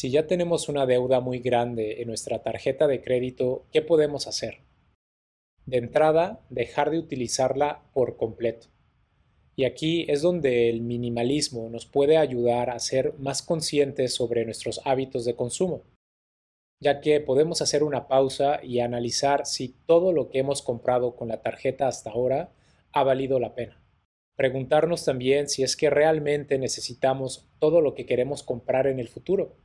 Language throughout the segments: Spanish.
Si ya tenemos una deuda muy grande en nuestra tarjeta de crédito, ¿qué podemos hacer? De entrada, dejar de utilizarla por completo. Y aquí es donde el minimalismo nos puede ayudar a ser más conscientes sobre nuestros hábitos de consumo, ya que podemos hacer una pausa y analizar si todo lo que hemos comprado con la tarjeta hasta ahora ha valido la pena. Preguntarnos también si es que realmente necesitamos todo lo que queremos comprar en el futuro,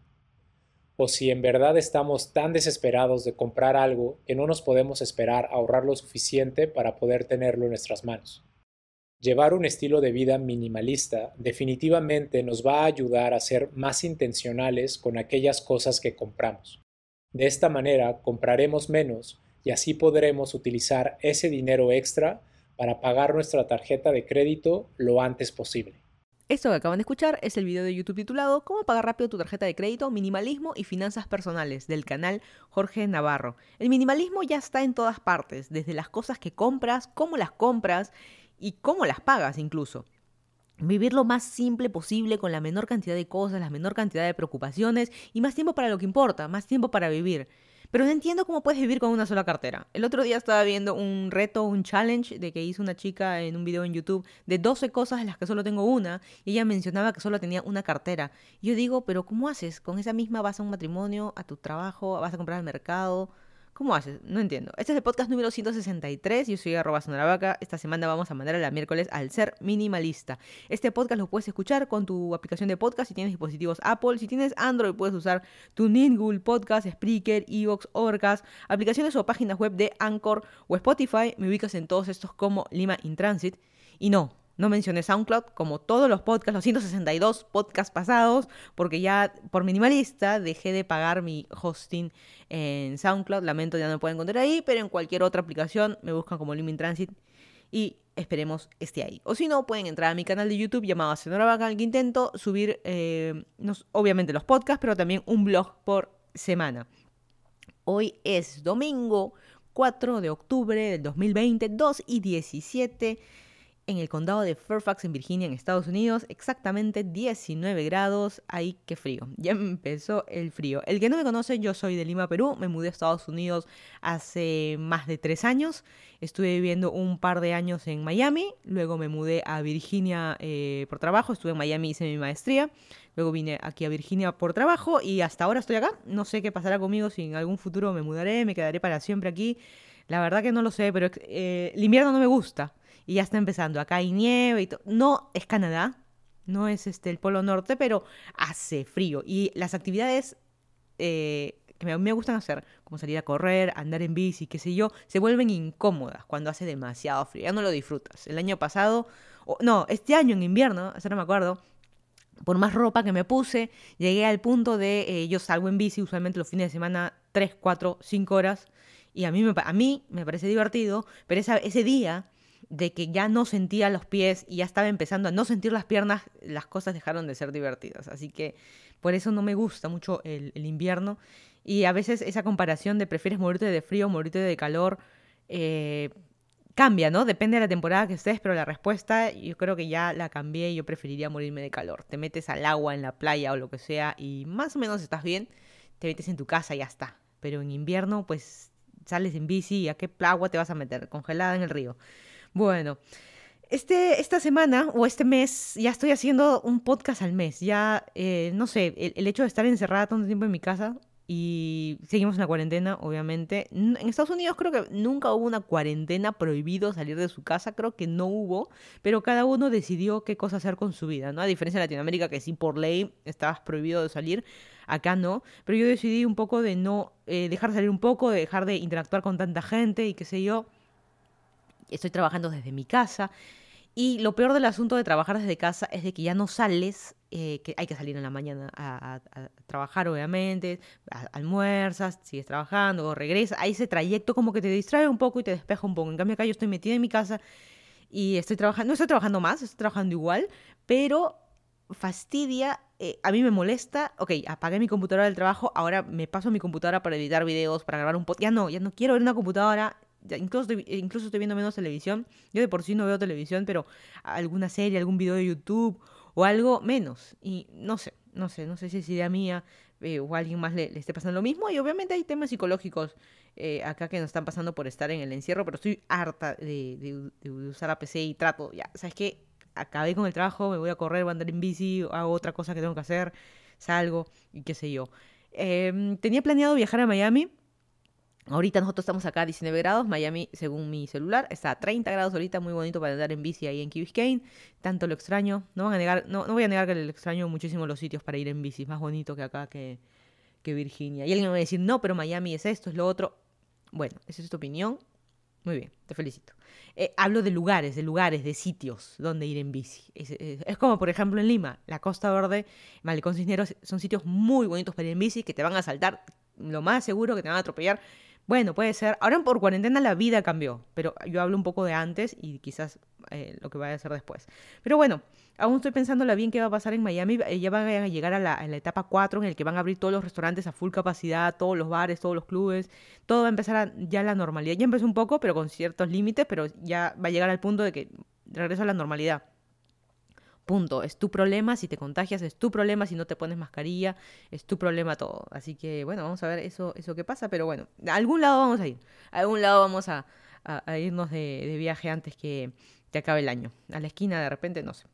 o si en verdad estamos tan desesperados de comprar algo que no nos podemos esperar a ahorrar lo suficiente para poder tenerlo en nuestras manos. Llevar un estilo de vida minimalista definitivamente nos va a ayudar a ser más intencionales con aquellas cosas que compramos. De esta manera compraremos menos y así podremos utilizar ese dinero extra para pagar nuestra tarjeta de crédito lo antes posible. Esto que acaban de escuchar es el video de YouTube titulado Cómo pagar rápido tu tarjeta de crédito, minimalismo y finanzas personales del canal Jorge Navarro. El minimalismo ya está en todas partes, desde las cosas que compras, cómo las compras y cómo las pagas incluso. Vivir lo más simple posible con la menor cantidad de cosas, la menor cantidad de preocupaciones y más tiempo para lo que importa, más tiempo para vivir. Pero no entiendo cómo puedes vivir con una sola cartera. El otro día estaba viendo un reto, un challenge de que hizo una chica en un video en YouTube de 12 cosas en las que solo tengo una y ella mencionaba que solo tenía una cartera. Y yo digo, pero ¿cómo haces? ¿Con esa misma vas a un matrimonio, a tu trabajo, vas a comprar al mercado? ¿Cómo haces? No entiendo. Este es el podcast número 163. Yo soy arroba vaca. Esta semana vamos a mandar a la miércoles al ser minimalista. Este podcast lo puedes escuchar con tu aplicación de podcast si tienes dispositivos Apple. Si tienes Android puedes usar tu Google Podcast, Spreaker, Evox, Overcast, aplicaciones o páginas web de Anchor o Spotify. Me ubicas en todos estos como Lima in Transit. Y no, no mencioné SoundCloud como todos los podcasts, los 162 podcasts pasados, porque ya por minimalista dejé de pagar mi hosting en SoundCloud. Lamento ya no me pueden encontrar ahí, pero en cualquier otra aplicación me buscan como Limit Transit y esperemos esté ahí. O si no, pueden entrar a mi canal de YouTube llamado Senora Vaca, en el que intento subir, eh, obviamente, los podcasts, pero también un blog por semana. Hoy es domingo 4 de octubre del 2020, 2 y 17 en el condado de Fairfax, en Virginia, en Estados Unidos, exactamente 19 grados. ¡Ay, qué frío! Ya empezó el frío. El que no me conoce, yo soy de Lima, Perú. Me mudé a Estados Unidos hace más de tres años. Estuve viviendo un par de años en Miami. Luego me mudé a Virginia eh, por trabajo. Estuve en Miami, hice mi maestría. Luego vine aquí a Virginia por trabajo y hasta ahora estoy acá. No sé qué pasará conmigo si en algún futuro me mudaré, me quedaré para siempre aquí. La verdad que no lo sé, pero eh, el invierno no me gusta y ya está empezando. Acá hay nieve y todo. No es Canadá, no es este el Polo Norte, pero hace frío. Y las actividades eh, que mí me gustan hacer, como salir a correr, andar en bici, qué sé yo, se vuelven incómodas cuando hace demasiado frío. Ya no lo disfrutas. El año pasado, no, este año en invierno, eso no me acuerdo, por más ropa que me puse, llegué al punto de, eh, yo salgo en bici usualmente los fines de semana 3, 4, 5 horas, y a mí me, a mí me parece divertido, pero esa, ese día de que ya no sentía los pies y ya estaba empezando a no sentir las piernas, las cosas dejaron de ser divertidas. Así que por eso no me gusta mucho el, invierno. Y a veces esa comparación de prefieres morirte de frío o morirte de calor eh, cambia, ¿no? Depende de la temporada que estés, pero la respuesta yo creo que ya la cambié y yo preferiría morirme de calor. Te metes al agua en la playa o lo que sea y más o menos estás bien, te metes en tu casa y ya está. Pero en invierno, pues sales en bici y a qué agua te vas a meter, congelada en el río. Bueno, este, esta semana o este mes ya estoy haciendo un podcast al mes. Ya, eh, no sé, el, hecho de estar encerrada tanto tiempo en mi casa y seguimos en la cuarentena, obviamente. En Estados Unidos creo que nunca hubo una cuarentena prohibido salir de su casa, creo que no hubo, pero cada uno decidió qué cosa hacer con su vida, ¿no? A diferencia de Latinoamérica, que sí por ley estabas prohibido de salir, acá no, pero yo decidí un poco de no eh, dejar de salir un poco, de dejar de interactuar con tanta gente y qué sé yo estoy trabajando desde mi casa. Y lo peor del asunto de trabajar desde casa es de que ya no sales, eh, que hay que salir en la mañana a, trabajar, obviamente, almuerzas, sigues trabajando, o regresas. Hay ese trayecto como que te distrae un poco y te despeja un poco. En cambio, acá yo estoy metida en mi casa y estoy trabajando, no estoy trabajando más, estoy trabajando igual, pero fastidia, eh, a mí me molesta, ok, apagué mi computadora del trabajo, ahora me paso mi computadora para editar videos, para grabar un podcast, ya no, ya no quiero ver una computadora, incluso, estoy, incluso estoy viendo menos televisión. Yo de por sí no veo televisión, pero alguna serie, algún video de YouTube o algo menos. Y no sé, no sé, no sé si es idea mía eh, o a alguien más le, esté pasando lo mismo. Y obviamente hay temas psicológicos eh, acá que nos están pasando por estar en el encierro, pero estoy harta de, usar la PC y trato, ya, ¿sabes qué? Acabé con el trabajo, me voy a correr, voy a andar en bici, hago otra cosa que tengo que hacer, salgo y qué sé yo. Em, tenía planeado viajar a Miami Ahorita nosotros estamos acá a 19 grados, Miami, según mi celular, está a 30 grados ahorita, muy bonito para andar en bici ahí en Key Biscayne. Tanto lo extraño, no van a negar, no, no voy a negar que le extraño muchísimo los sitios para ir en bici, más bonito que acá que, que Virginia. Y alguien me va a decir, no, pero Miami es esto, es lo otro. Bueno, esa es tu opinión. Muy bien, te felicito. Eh, hablo de lugares, de lugares, de sitios donde ir en bici. Es, es, como, por ejemplo, en Lima, la Costa Verde, Malecón Cisneros, son sitios muy bonitos para ir en bici que te van a saltar, lo más seguro que te van a atropellar bueno, puede ser. Ahora por cuarentena la vida cambió, pero yo hablo un poco de antes y quizás eh, lo que vaya a hacer después. Pero bueno, aún estoy pensando la bien qué va a pasar en Miami. Ya van a llegar a la, etapa 4 en el que van a abrir todos los restaurantes a full capacidad, todos los bares, todos los clubes. Todo va a empezar a, ya la normalidad. Ya empezó un poco, pero con ciertos límites, pero ya va a llegar al punto de que regresa a la normalidad. Punto. Es tu problema si te contagias, es tu problema si no te pones mascarilla, es tu problema todo. Así que bueno, vamos a ver eso, eso que pasa, pero bueno, a algún lado vamos a ir. A algún lado vamos a, irnos de, viaje antes que, que acabe el año. A la esquina de repente, no sé.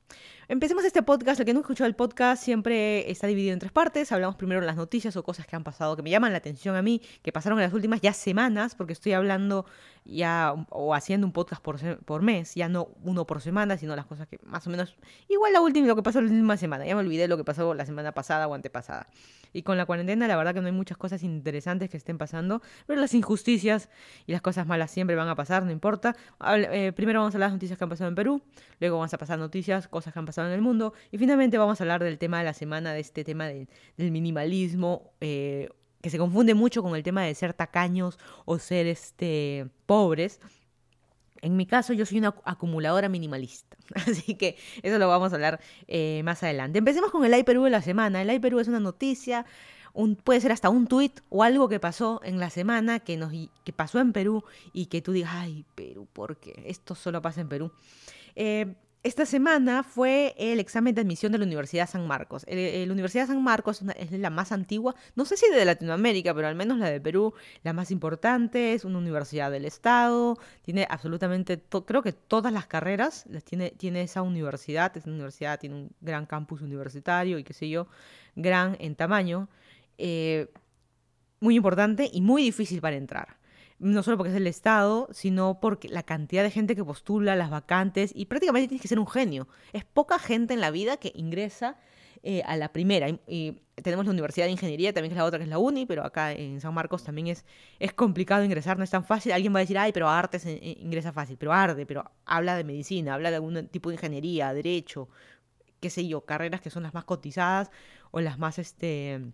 Empecemos este podcast. El que no escuchó el podcast siempre está dividido en tres partes. Hablamos primero de las noticias o cosas que han pasado que me llaman la atención a mí, que pasaron en las últimas ya semanas, porque estoy hablando ya o haciendo un podcast por, por mes, ya no uno por semana, sino las cosas que más o menos. Igual la última, lo que pasó la última semana. Ya me olvidé lo que pasó la semana pasada o antepasada. Y con la cuarentena, la verdad que no hay muchas cosas interesantes que estén pasando, pero las injusticias y las cosas malas siempre van a pasar, no importa. Eh, primero vamos a las noticias que han pasado en Perú, luego vamos a pasar noticias, cosas que han pasado en el mundo. Y finalmente vamos a hablar del tema de la semana, de este tema del minimalismo, eh, que se confunde mucho con el tema de ser tacaños o ser este, pobres. En mi caso, yo soy una acumuladora minimalista. Así que eso lo vamos a hablar eh, más adelante. Empecemos con el iPerú de la semana. El iPerú es una noticia, un, puede ser hasta un tweet o algo que pasó en la semana que, nos, que pasó en Perú y que tú digas, ay, Perú, ¿por qué? Esto solo pasa en Perú. Eh, esta semana fue el examen de admisión de la Universidad San Marcos. la Universidad San Marcos es la más antigua, no sé si de Latinoamérica, pero al menos la de Perú, la más importante, es una universidad del Estado, tiene absolutamente, creo que todas las carreras las tiene, tiene esa universidad, esa universidad tiene un gran campus universitario y qué sé yo, gran en tamaño, eh, muy importante y muy difícil para entrar no solo porque es el Estado, sino porque la cantidad de gente que postula, las vacantes, y prácticamente tienes que ser un genio. Es poca gente en la vida que ingresa eh, a la primera. Y, tenemos la Universidad de Ingeniería, también es la otra, que es la UNI, pero acá en San Marcos también es, es complicado ingresar, no es tan fácil. Alguien va a decir, ay, pero Artes ingresa fácil, pero Arde, pero habla de medicina, habla de algún tipo de ingeniería, derecho, qué sé yo, carreras que son las más cotizadas o las más, este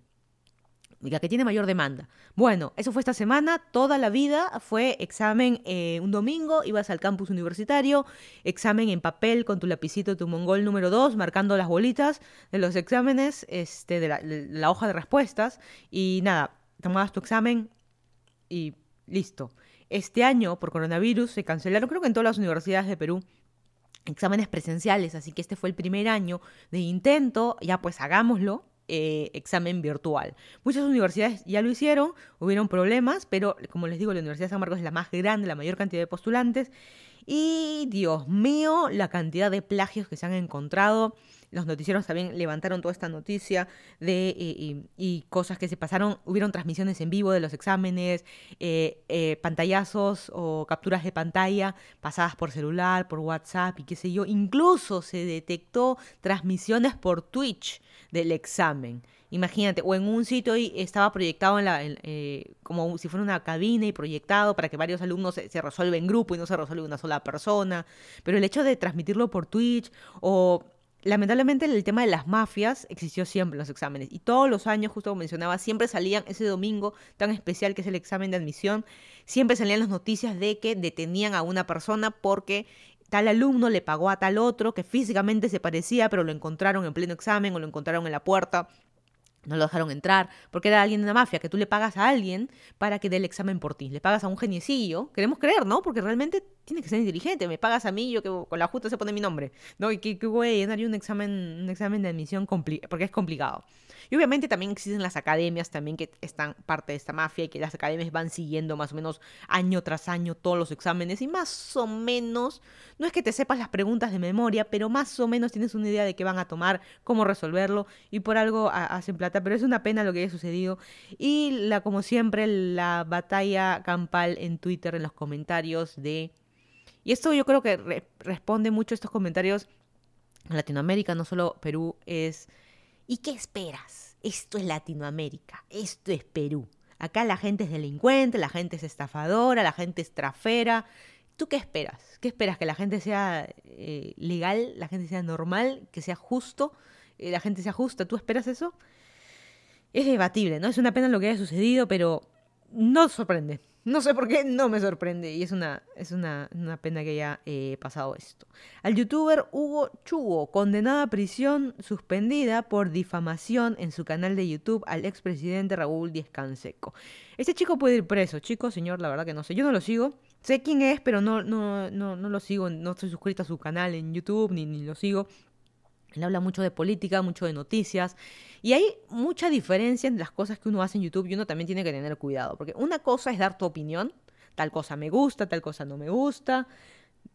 la que tiene mayor demanda. Bueno, eso fue esta semana, toda la vida fue examen eh, un domingo, ibas al campus universitario, examen en papel con tu lapicito, tu mongol número 2, marcando las bolitas de los exámenes, este, de la, hoja de respuestas, y nada, tomabas tu examen y listo. Este año, por coronavirus, se cancelaron, creo que en todas las universidades de Perú, exámenes presenciales, así que este fue el primer año de intento, ya pues hagámoslo, eh, examen virtual. Muchas universidades ya lo hicieron, hubieron problemas, pero como les digo, la Universidad de San Marcos es la más grande, la mayor cantidad de postulantes. Y Dios mío, la cantidad de plagios que se han encontrado. Los noticieros también levantaron toda esta noticia de y, cosas que se pasaron. Hubieron transmisiones en vivo de los exámenes, eh, eh, pantallazos o capturas de pantalla pasadas por celular, por WhatsApp y qué sé yo. Incluso se detectó transmisiones por Twitch del examen. Imagínate, o en un sitio estaba proyectado en la, eh, como si fuera una cabina y proyectado para que varios alumnos se, se en grupo y no se resuelve una sola persona. Pero el hecho de transmitirlo por Twitch o lamentablemente el tema de las mafias existió siempre en los exámenes. Y todos los años, justo como mencionaba, siempre salían ese domingo tan especial que es el examen de admisión, siempre salían las noticias de que detenían a una persona porque tal alumno le pagó a tal otro que físicamente se parecía pero lo encontraron en pleno examen o lo encontraron en la puerta no lo dejaron entrar, porque era alguien de una mafia, que tú le pagas a alguien para que dé el examen por ti. Le pagas a un geniecillo, queremos creer, ¿no? Porque realmente tiene que ser inteligente. Me pagas a mí, yo que con la justa se pone mi nombre. ¿No? Y que, voy a un examen, un examen de admisión porque es complicado. Y obviamente también existen las academias también que están parte de esta mafia y que las academias van siguiendo más o menos año tras año todos los exámenes y más o menos, no es que te sepas las preguntas de memoria, pero más o menos tienes una idea de qué van a tomar, cómo resolverlo y por algo hacen plata, pero es una pena lo que haya sucedido. Y la como siempre la batalla campal en Twitter en los comentarios de y esto yo creo que responde mucho a estos comentarios en Latinoamérica, no solo Perú, es ¿Y qué esperas? Esto es Latinoamérica, esto es Perú. Acá la gente es delincuente, la gente es estafadora, la gente es trafera. ¿Tú qué esperas? ¿Qué esperas? ¿Que la gente sea eh, legal, la gente sea normal, que sea justo, eh, la gente sea justa? ¿Tú esperas eso? Es debatible, ¿no? Es una pena lo que haya sucedido, pero no sorprende. No sé por qué no me sorprende y es una, es una, pena que haya eh, pasado esto. Al youtuber Hugo Chugo, condenado a prisión suspendida por difamación en su canal de YouTube al expresidente Raúl Díez Canseco. Este chico puede ir preso, chico, señor, la verdad que no sé. Yo no lo sigo. Sé quién es, pero no, no, no, no lo sigo. No estoy suscrito a su canal en YouTube ni, ni lo sigo. Él habla mucho de política, mucho de noticias. Y hay mucha diferencia en las cosas que uno hace en YouTube y uno también tiene que tener cuidado. Porque una cosa es dar tu opinión. Tal cosa me gusta, tal cosa no me gusta.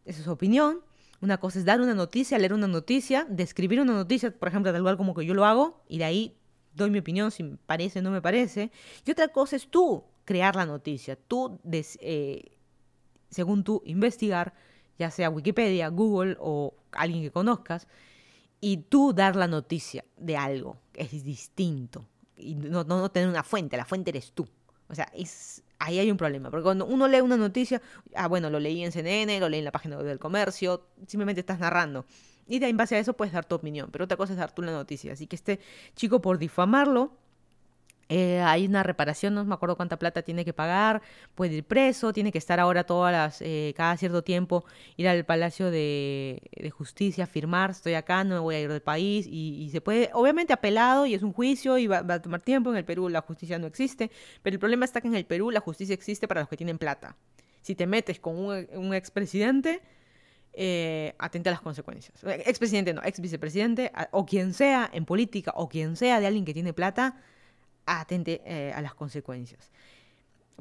Esa es su opinión. Una cosa es dar una noticia, leer una noticia, describir una noticia, por ejemplo, tal cual como que yo lo hago, y de ahí doy mi opinión si me parece o no me parece. Y otra cosa es tú crear la noticia, tú, eh, según tú, investigar, ya sea Wikipedia, Google o alguien que conozcas, y tú dar la noticia de algo es distinto. Y no, no, tener una fuente, la fuente eres tú. O sea, ahí hay un problema. Porque cuando uno lee una noticia, ah, bueno, lo leí en CNN, lo leí en la página web del comercio, simplemente estás narrando. Y de en base a eso puedes dar tu opinión. Pero otra cosa es dar tú la noticia. Así que este chico, por difamarlo, eh, hay una reparación, no me acuerdo cuánta plata tiene que pagar, puede ir preso, tiene que estar ahora todas las, eh, cada cierto tiempo, ir al Palacio de, Justicia, firmar, estoy acá, no me voy a ir del país, y, se puede, obviamente apelado, y es un juicio, y va, a tomar tiempo, en el Perú la justicia no existe, pero el problema está que en el Perú la justicia existe para los que tienen plata. Si te metes con un, un expresidente, eh, atente a las consecuencias. Expresidente no, ex vicepresidente, o quien sea en política, o quien sea de alguien que tiene plata, atente eh, a las consecuencias.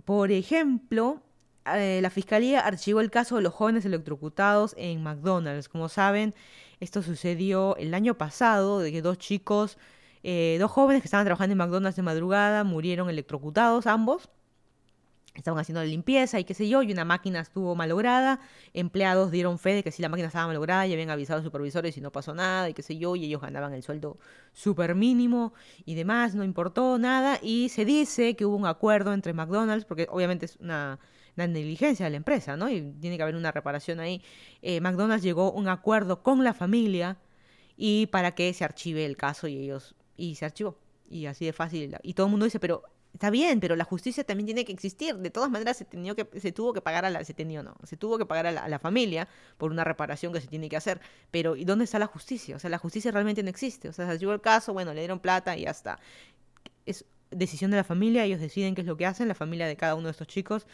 Por ejemplo, eh, la Fiscalía archivó el caso de los jóvenes electrocutados en McDonald's. Como saben, esto sucedió el año pasado, de que dos chicos, eh, dos jóvenes que estaban trabajando en McDonald's de madrugada, murieron electrocutados ambos estaban haciendo la limpieza y qué sé yo, y una máquina estuvo malograda, empleados dieron fe de que si la máquina estaba malograda y habían avisado a los supervisores y no pasó nada y qué sé yo, y ellos ganaban el sueldo súper mínimo y demás, no importó nada, y se dice que hubo un acuerdo entre McDonald's, porque obviamente es una, negligencia de la empresa, ¿no? Y tiene que haber una reparación ahí. Eh, McDonald's llegó a un acuerdo con la familia y para que se archive el caso y ellos, y se archivó. Y así de fácil. Y todo el mundo dice, pero Está bien, pero la justicia también tiene que existir. De todas maneras, se, que, se tuvo que pagar a la, se no, se tuvo que pagar a la, familia por una reparación que se tiene que hacer. Pero, ¿y dónde está la justicia? O sea, la justicia realmente no existe. O sea, se llegó el caso, bueno, le dieron plata y ya está. Es decisión de la familia, ellos deciden qué es lo que hacen, la familia de cada uno de estos chicos.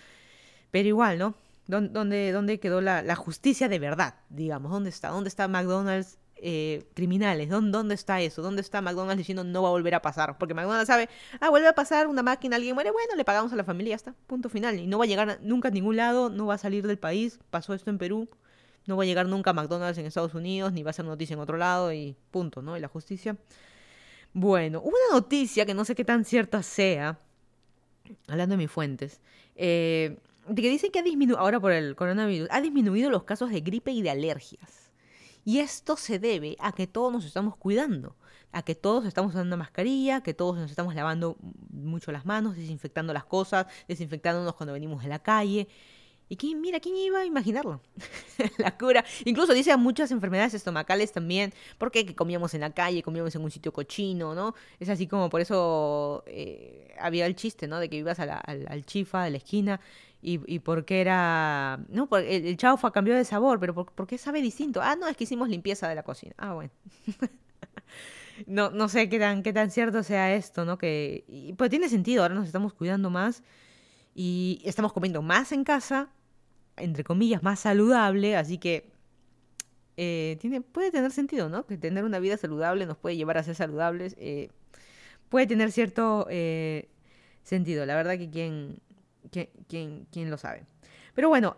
Pero igual, ¿no? ¿Dónde, dónde quedó la, la justicia de verdad? Digamos, ¿dónde está? ¿Dónde está McDonald's eh, criminales. ¿Dónde, ¿Dónde está eso? ¿Dónde está McDonald's diciendo no va a volver a pasar? Porque McDonald's sabe, ah, vuelve a pasar una máquina, alguien muere, bueno, le pagamos a la familia, ya está, punto final. Y no va a llegar nunca a ningún lado, no va a salir del país, pasó esto en Perú, no va a llegar nunca a McDonald's en Estados Unidos, ni va a ser noticia en otro lado y punto, ¿no? Y la justicia. Bueno, una noticia que no sé qué tan cierta sea, hablando de mis fuentes, eh, de que dicen que ha disminuido, ahora por el coronavirus, ha disminuido los casos de gripe y de alergias. Y esto se debe a que todos nos estamos cuidando, a que todos estamos usando mascarilla, que todos nos estamos lavando mucho las manos, desinfectando las cosas, desinfectándonos cuando venimos de la calle. Y quién, mira, ¿quién iba a imaginarlo? la cura. Incluso dice a muchas enfermedades estomacales también, porque que comíamos en la calle, comíamos en un sitio cochino, ¿no? Es así como por eso eh, había el chiste, ¿no? De que ibas al, al, chifa de la esquina y, y porque era... No, el, el chaufa cambió de sabor, pero por, qué sabe distinto? Ah, no, es que hicimos limpieza de la cocina. Ah, bueno. no, no sé qué tan, qué tan cierto sea esto, ¿no? Que, pues tiene sentido, ahora nos estamos cuidando más y estamos comiendo más en casa, entre comillas, más saludable, así que eh, tiene, puede tener sentido, ¿no? Que tener una vida saludable nos puede llevar a ser saludables. Eh, puede tener cierto eh, sentido. La verdad que quien, quien, lo sabe. Pero bueno,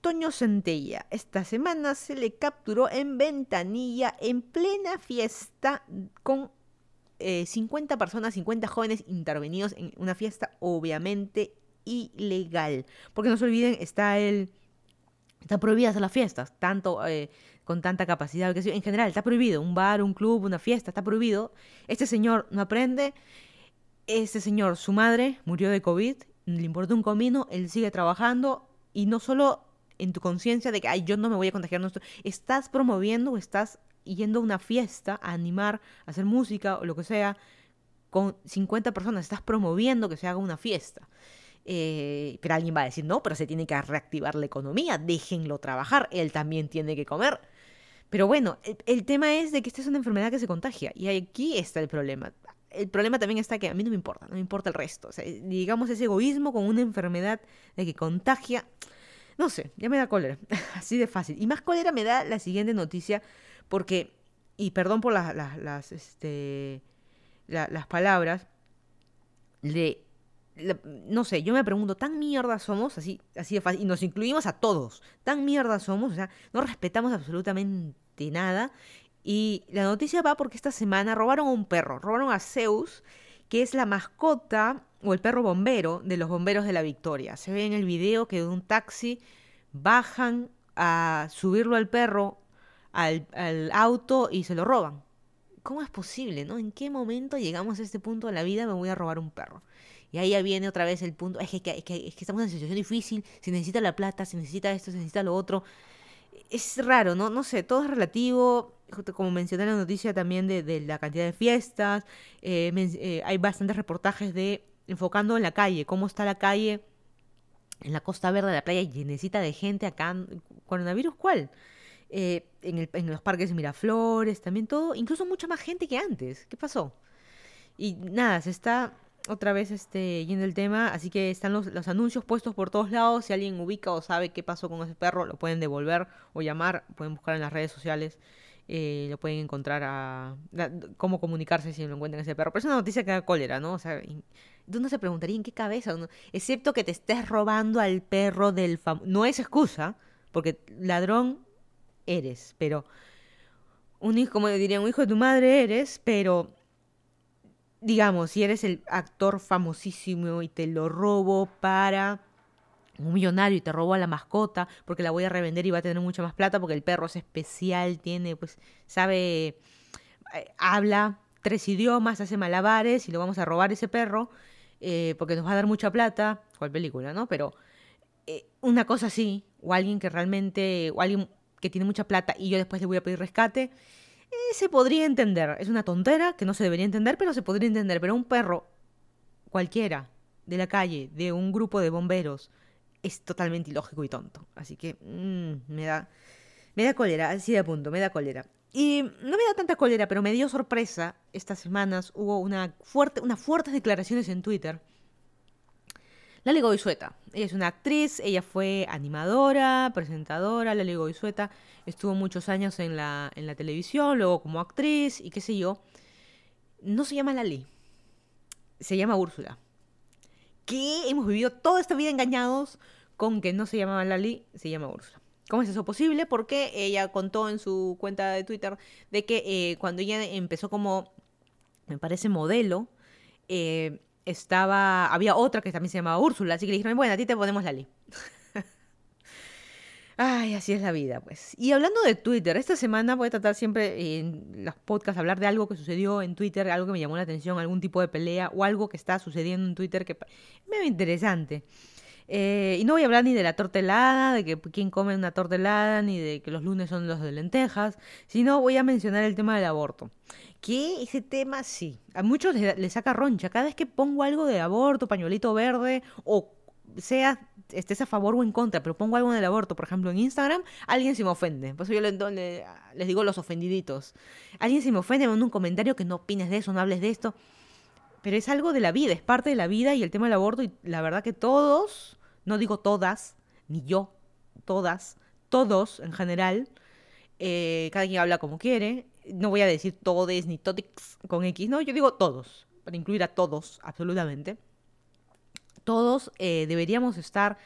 Toño Centella. Esta semana se le capturó en Ventanilla en plena fiesta con 50 personas, 50 jóvenes intervenidos en una fiesta obviamente ilegal. Porque no se olviden, está el... Están prohibidas las fiestas, tanto con tanta capacidad. Que en general, está prohibido. Un bar, un club, una fiesta, está prohibido. Este señor no aprende. Este señor, su madre, murió de COVID. Le importa un comino. Él sigue trabajando. Y no solo en tu conciencia de que, ay, yo no me voy a contagiar. No estás promoviendo o estás yendo a una fiesta a animar, a hacer música o lo que sea, con 50 personas. Estás promoviendo que se haga una fiesta. Eh, pero alguien va a decir, no, pero se tiene que reactivar la economía, déjenlo trabajar, él también tiene que comer. Pero bueno, el, tema es de que esta es una enfermedad que se contagia y aquí está el problema. El problema también está que a mí no me importa, no me importa el resto. O sea, digamos ese egoísmo con una enfermedad de que contagia, no sé, ya me da cólera, así de fácil. Y más cólera me da la siguiente noticia porque, y perdón por las, las, este, las palabras, no sé, yo me pregunto, ¿tan mierda somos? Así, así de fácil. Y nos incluimos a todos. ¿Tan mierda somos? O sea, no respetamos absolutamente nada. Y la noticia va porque esta semana robaron a un perro. Robaron a Zeus, que es la mascota o el perro bombero de los bomberos de la Victoria. Se ve en el video que de un taxi bajan a subirlo al perro al, al auto y se lo roban. ¿Cómo es posible, no? ¿En qué momento llegamos a este punto de la vida me voy a robar un perro? Y ahí ya viene otra vez el punto, es que, es que, es que estamos en una situación difícil, se necesita la plata, se necesita esto, se necesita lo otro. Es raro, ¿no? No sé, todo es relativo, como mencioné en la noticia también de, la cantidad de fiestas, eh, eh, hay bastantes reportajes de enfocando en la calle, cómo está la calle en la costa verde de la playa y necesita de gente acá. ¿Coronavirus cuál? Eh, en, el, en, los parques de Miraflores, también todo, incluso mucha más gente que antes. ¿Qué pasó? Y nada, se está otra vez este, yendo el tema, así que están los, los, anuncios puestos por todos lados. Si alguien ubica o sabe qué pasó con ese perro, lo pueden devolver o llamar, pueden buscar en las redes sociales, eh, lo pueden encontrar a, cómo comunicarse si lo encuentran ese perro. Pero es una noticia que da cólera, ¿no? O sea, uno se preguntaría en qué cabeza, excepto que te estés robando al perro del famoso. No es excusa, porque ladrón eres, pero un hijo, como diría, un hijo de tu madre eres, pero digamos, si eres el actor famosísimo y te lo robo para un millonario y te robo a la mascota porque la voy a revender y va a tener mucha más plata porque el perro es especial, tiene, pues, sabe, eh, habla tres idiomas, hace malabares y lo vamos a robar ese perro eh, porque nos va a dar mucha plata, cual película, ¿no? Pero eh, una cosa así, o alguien que realmente, o alguien que tiene mucha plata y yo después le voy a pedir rescate, eh, se podría entender. Es una tontera que no se debería entender, pero se podría entender. Pero un perro cualquiera de la calle, de un grupo de bomberos, es totalmente ilógico y tonto. Así que mm, me da me da cólera, así de punto, me da cólera. Y no me da tanta cólera, pero me dio sorpresa. Estas semanas hubo una fuerte, unas fuertes declaraciones en Twitter Lali Goizueta. Ella es una actriz, ella fue animadora, presentadora. Lali Goizueta estuvo muchos años en la, televisión, luego como actriz y qué sé yo. No se llama Lali, se llama Úrsula. Que hemos vivido toda esta vida engañados con que no se llamaba Lali, se llama Úrsula. ¿Cómo es eso posible? Porque ella contó en su cuenta de Twitter de que eh, cuando ella empezó como, me parece, modelo, eh, estaba, había otra que también se llamaba Úrsula, así que le dijeron, bueno, a ti te ponemos Lali. Ay, así es la vida, pues. Y hablando de Twitter, esta semana voy a tratar siempre en los podcasts hablar de algo que sucedió en Twitter, algo que me llamó la atención, algún tipo de pelea o algo que está sucediendo en Twitter que me ve interesante. Eh, y no voy a hablar ni de la tortelada, de que quién come una tortelada, ni de que los lunes son los de lentejas, sino voy a mencionar el tema del aborto que ese tema sí, a muchos les, saca roncha. Cada vez que pongo algo de aborto, pañuelito verde o sea estés a favor o en contra, pero pongo algo en el aborto, por ejemplo, en Instagram, alguien se me ofende. Por eso yo les, digo los ofendiditos. Alguien se me ofende, me un comentario que no opines de eso, no hables de esto. Pero es algo de la vida, es parte de la vida y el tema del aborto. Y la verdad que todos, no digo todas, ni yo, todas, todos en general, eh, cada quien habla como quiere. No voy a decir todes ni totix con X, no, yo digo todos, para incluir a todos, absolutamente todos eh, deberíamos estar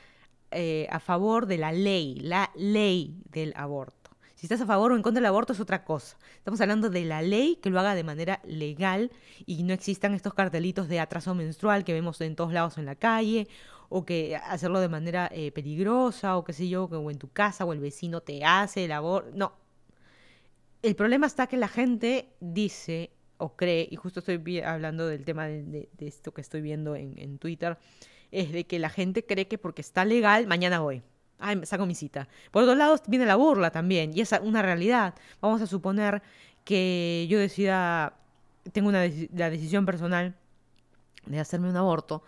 eh, a favor de la ley, la ley del aborto. Si estás a favor o en contra del aborto es otra cosa. Estamos hablando de la ley que lo haga de manera legal y no existan estos cartelitos de atraso menstrual que vemos en todos lados en la calle o que hacerlo de manera eh, peligrosa o qué sé yo, o en tu casa o el vecino te hace el aborto. No. El problema está que la gente dice o cree, y justo estoy hablando del tema de, esto que estoy viendo en Twitter, es de que la gente cree que porque está legal, mañana voy. Ay, saco mi cita. Por otro lado, viene la burla también, y es una realidad. Vamos a suponer que yo decida, tengo una la decisión personal de hacerme un aborto,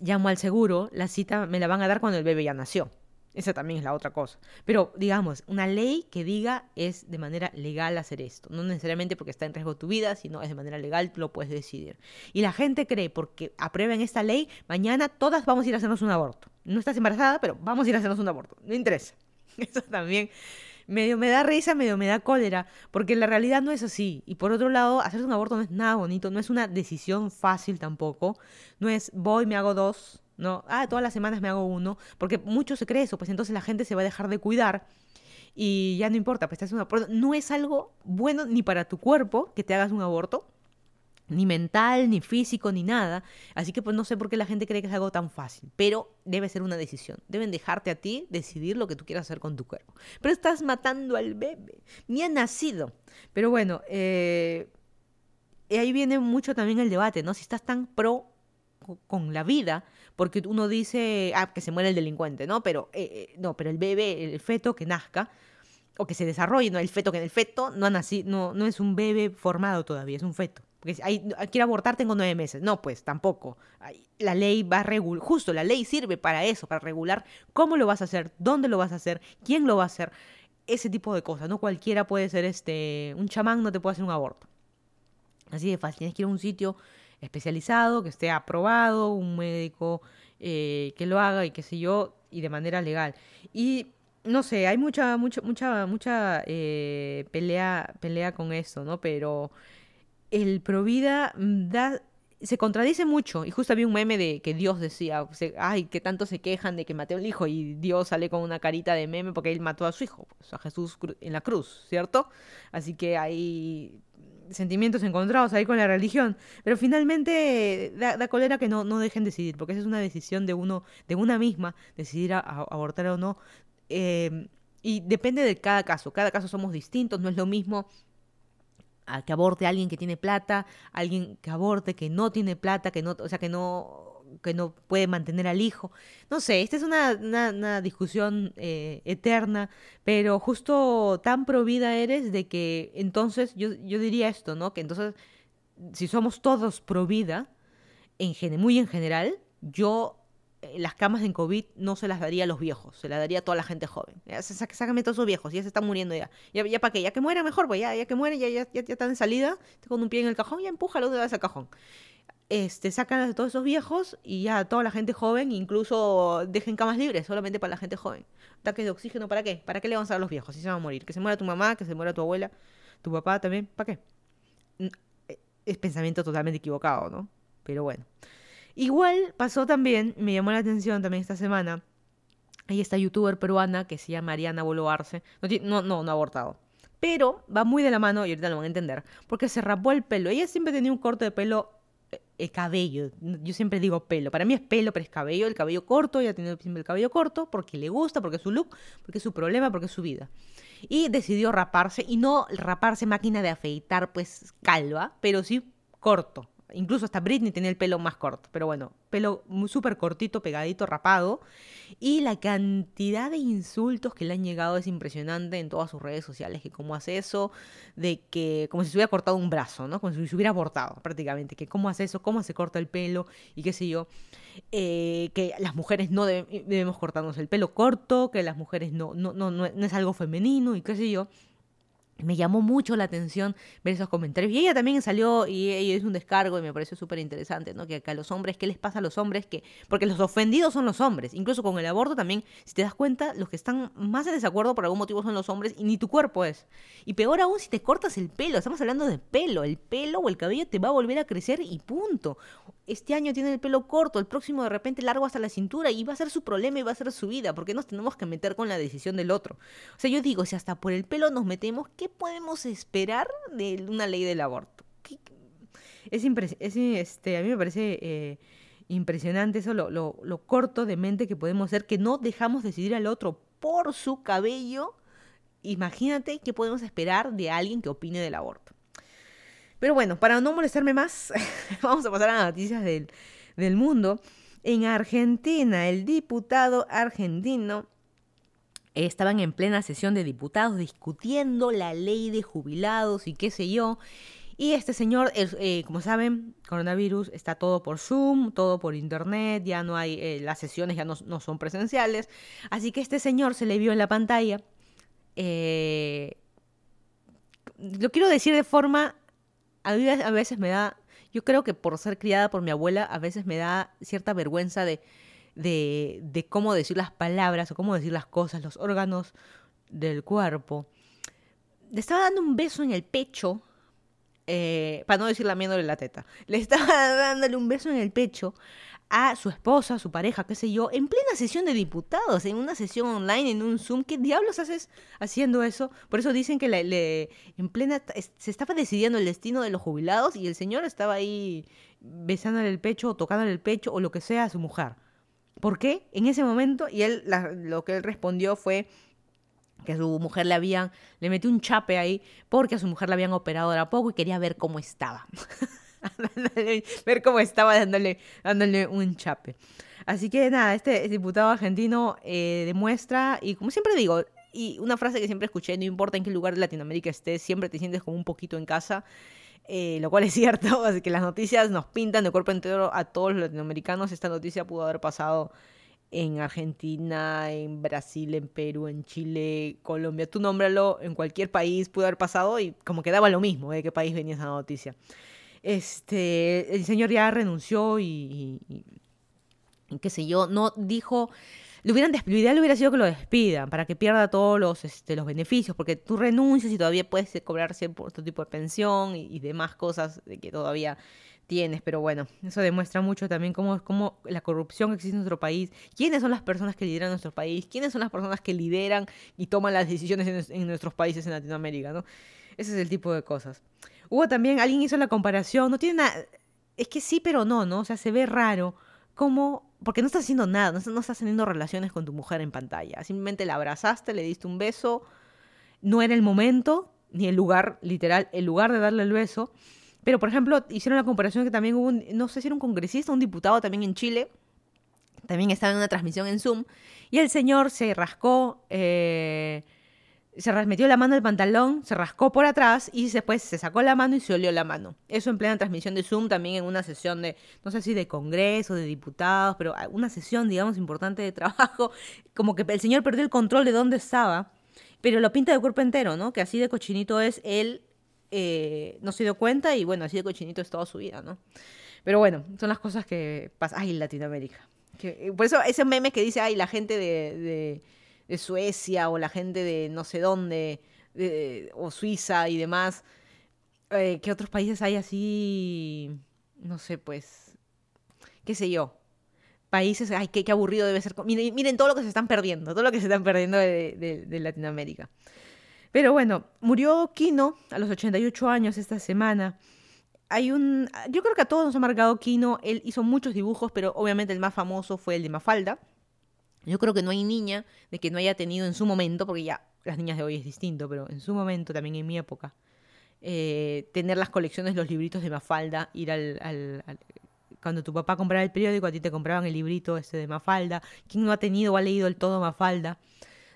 llamo al seguro, la cita me la van a dar cuando el bebé ya nació. Esa también es la otra cosa. Pero, digamos, una ley que diga es de manera legal hacer esto. No necesariamente porque está en riesgo tu vida, sino es de manera legal, lo puedes decidir. Y la gente cree, porque aprueben esta ley, mañana todas vamos a ir a hacernos un aborto. No estás embarazada, pero vamos a ir a hacernos un aborto. No interesa. Eso también medio me da risa, medio me da cólera, porque la realidad no es así. Y por otro lado, hacerse un aborto no es nada bonito, no es una decisión fácil tampoco. No es voy, me hago dos ¿no? Ah, todas las semanas me hago uno, porque mucho se cree eso, pues entonces la gente se va a dejar de cuidar y ya no importa, pues te haces un aborto. No es algo bueno ni para tu cuerpo que te hagas un aborto, ni mental, ni físico, ni nada. Así que pues no sé por qué la gente cree que es algo tan fácil, pero debe ser una decisión. Deben dejarte a ti decidir lo que tú quieras hacer con tu cuerpo. Pero estás matando al bebé, ni ha nacido. Pero bueno, eh, ahí viene mucho también el debate, ¿no? Si estás tan pro con la vida, porque uno dice, ah, que se muere el delincuente, ¿no? Pero, eh, eh, no, pero el bebé, el feto que nazca, o que se desarrolle, ¿no? El feto que en el feto no, ha nacido, no, no es un bebé formado todavía, es un feto. Porque hay, quiero abortar, tengo nueve meses. No, pues tampoco. La ley va a regular, justo la ley sirve para eso, para regular cómo lo vas a hacer, dónde lo vas a hacer, quién lo va a hacer, ese tipo de cosas. No cualquiera puede ser este, un chamán, no te puede hacer un aborto. Así de fácil, tienes que ir a un sitio especializado, que esté aprobado, un médico eh, que lo haga y qué sé yo, y de manera legal. Y no sé, hay mucha, mucha, mucha, mucha eh, pelea, pelea con esto, ¿no? Pero el Provida mm, da, se contradice mucho. Y justo había un meme de que Dios decía, ay, que tanto se quejan de que mató al hijo y Dios sale con una carita de meme porque él mató a su hijo, pues, a Jesús en la cruz, ¿cierto? Así que hay sentimientos encontrados ahí con la religión, pero finalmente da, cólera que no, no dejen decidir, porque esa es una decisión de uno, de una misma, decidir abortar o no. Em, y depende de cada caso, cada caso somos distintos, no es lo mismo a que aborte alguien que tiene plata, alguien que aborte que no tiene plata, que no, o sea, que no que no puede mantener al hijo. No sé, esta es una, una, discusión eh, eterna, pero justo tan provida eres de que entonces yo, yo diría esto, ¿no? Que entonces, si somos todos provida, en, muy en general, yo las camas en COVID no se las daría a los viejos, se las daría a toda la gente joven. Ya, sácame todos esos viejos, ya se están muriendo ya. ¿Ya, ya para qué? Ya que muera mejor, pues ya, ya que muere, ya, ya, ya, ya están en salida, con un pie en el cajón, ya empújalo de ese cajón este, sacan a todos esos viejos y ya toda la gente joven, incluso dejen camas libres solamente para la gente joven. Ataques de oxígeno, ¿para qué? ¿Para qué le vamos a dar a los viejos? Si se van a morir. Que se muera tu mamá, que se muera tu abuela, tu papá también, ¿para qué? Eh, es pensamiento totalmente equivocado, ¿no? Pero bueno. Igual pasó también, me llamó la atención también esta semana, hay esta youtuber peruana que se llama Mariana Boloarse, no, no, no, ha abortado. Pero va muy de la mano, y ahorita lo van a entender, porque se rapó el pelo. Ella siempre tenía un corte de pelo el cabello. Yo siempre digo pelo. Para mí es pelo, pero es cabello. El cabello corto, ella tiene siempre el cabello corto porque le gusta, porque es su look, porque es su problema, porque es su vida. Y decidió raparse, y no raparse máquina de afeitar, pues calva, pero sí corto. Incluso hasta Britney tenía el pelo más corto, pero bueno, pelo súper cortito, pegadito, rapado. Y la cantidad de insultos que le han llegado es impresionante en todas sus redes sociales, que cómo hace eso, de que como si se hubiera cortado un brazo, ¿no? Como si se hubiera abortado prácticamente, que cómo hace eso, cómo se corta el pelo y qué sé yo. Eh, que las mujeres no debemos cortarnos el pelo corto, que las mujeres no, no, no, no es algo femenino y qué sé yo me llamó mucho la atención ver esos comentarios. Y ella también salió y ella hizo un descargo y me pareció súper interesante, ¿no? Que acá los hombres, ¿qué les pasa a los hombres? que Porque los ofendidos son los hombres. Incluso con el aborto también, si te das cuenta, los que están más en desacuerdo por algún motivo son los hombres y ni tu cuerpo es. Y peor aún si te cortas el pelo, estamos hablando de pelo. El pelo o el cabello te va a volver a crecer y punto. Este año tiene el pelo corto, el próximo de repente largo hasta la cintura y va a ser su problema y va a ser su vida. porque nos tenemos que meter con la decisión del otro? O sea, yo digo, si hasta por el pelo nos metemos, ¿qué podemos esperar de una ley del aborto? Es, es este, a mí me parece eh, impresionante eso, lo, lo, corto de mente que podemos ser, que no dejamos decidir al otro por su cabello. Imagínate qué podemos esperar de alguien que opine del aborto. Pero bueno, para no molestarme más, vamos a pasar a las noticias del, del mundo. En Argentina, el diputado argentino Estaban en plena sesión de diputados discutiendo la ley de jubilados y qué sé yo. Y este señor, eh, como saben, coronavirus está todo por Zoom, todo por internet, ya no hay, eh, las sesiones ya no, son presenciales. Así que este señor se le vio en la pantalla. Eh, lo quiero decir de forma, a veces me da, yo creo que por ser criada por mi abuela, a veces me da cierta vergüenza de de, de cómo decir las palabras o cómo decir las cosas, los órganos del cuerpo. Le estaba dando un beso en el pecho, eh, para no decir lamiéndole la teta, le estaba dándole un beso en el pecho a su esposa, a su pareja, qué sé yo, en plena sesión de diputados, en una sesión online, en un Zoom. ¿Qué diablos haces haciendo eso? Por eso dicen que en plena se estaba decidiendo el destino de los jubilados y el señor estaba ahí besándole el pecho o tocándole el pecho o lo que sea a su mujer. ¿Por qué? En ese momento, y él lo que él respondió fue que a su mujer le habían, le metió un chape ahí, porque a su mujer le habían operado ahora poco y quería ver cómo estaba. ver cómo estaba dándole, dándole un chape. Así que nada, este diputado argentino eh, demuestra, y como siempre digo, y una frase que siempre escuché, no importa en qué lugar de Latinoamérica estés, siempre te sientes como un poquito en casa. Eh, lo cual es cierto, así que las noticias nos pintan de cuerpo entero a todos los latinoamericanos. Esta noticia pudo haber pasado en Argentina, en Brasil, en Perú, en Chile, Colombia, tú nómbralo, en cualquier país pudo haber pasado y como quedaba lo mismo de qué país venía esa noticia. Este, el señor ya renunció y, y qué sé yo, no dijo lo, hubieran lo ideal hubiera sido que lo despidan para que pierda todos los, este, los beneficios, porque tú renuncias y todavía puedes cobrar cierto tipo de pensión y, demás cosas de que todavía tienes, pero bueno, eso demuestra mucho también cómo, cómo la corrupción existe en nuestro país, quiénes son las personas que lideran nuestro país, quiénes son las personas que lideran y toman las decisiones en, nuestros países en Latinoamérica, ¿no? Ese es el tipo de cosas. Hubo también, alguien hizo la comparación, no tiene nada, es que sí, pero no, ¿no? O sea, se ve raro cómo porque no estás haciendo nada, no, estás teniendo relaciones con tu mujer en pantalla. Simplemente la abrazaste, le diste un beso. No era el momento, ni el lugar, literal, el lugar de darle el beso. Pero, por ejemplo, hicieron la comparación que también hubo, un, no sé si era un congresista, un diputado también en Chile, también estaba en una transmisión en Zoom, y el señor se rascó eh, se metió la mano del pantalón, se rascó por atrás y después se sacó la mano y se olió la mano. Eso en plena transmisión de Zoom, también en una sesión de, no sé si de congreso, de diputados, pero una sesión, digamos, importante de trabajo, como que el señor perdió el control de dónde estaba, pero lo pinta de cuerpo entero, ¿no? Que así de cochinito es él, eh, no se dio cuenta y bueno, así de cochinito es toda su vida, ¿no? Pero bueno, son las cosas que pasan, ay, Latinoamérica. Que, por eso ese meme que dice, ay, la gente de Suecia o la gente de no sé dónde, o Suiza y demás. Eh, ¿Qué otros países hay así? No sé, pues, qué sé yo. Países, ay, qué, aburrido debe ser. Miren, todo lo que se están perdiendo, todo lo que se están perdiendo de, de Latinoamérica. Pero bueno, murió Kino a los 88 años esta semana. Hay un. Yo creo que a todos nos ha marcado Kino. Él hizo muchos dibujos, pero obviamente el más famoso fue el de Mafalda. Yo creo que no hay niña de que no haya tenido en su momento, porque ya las niñas de hoy es distinto, pero en su momento, también en mi época, eh, tener las colecciones, los libritos de Mafalda, ir al, Cuando tu papá compraba el periódico, a ti te compraban el librito ese de Mafalda. ¿Quién no ha tenido o ha leído el todo Mafalda?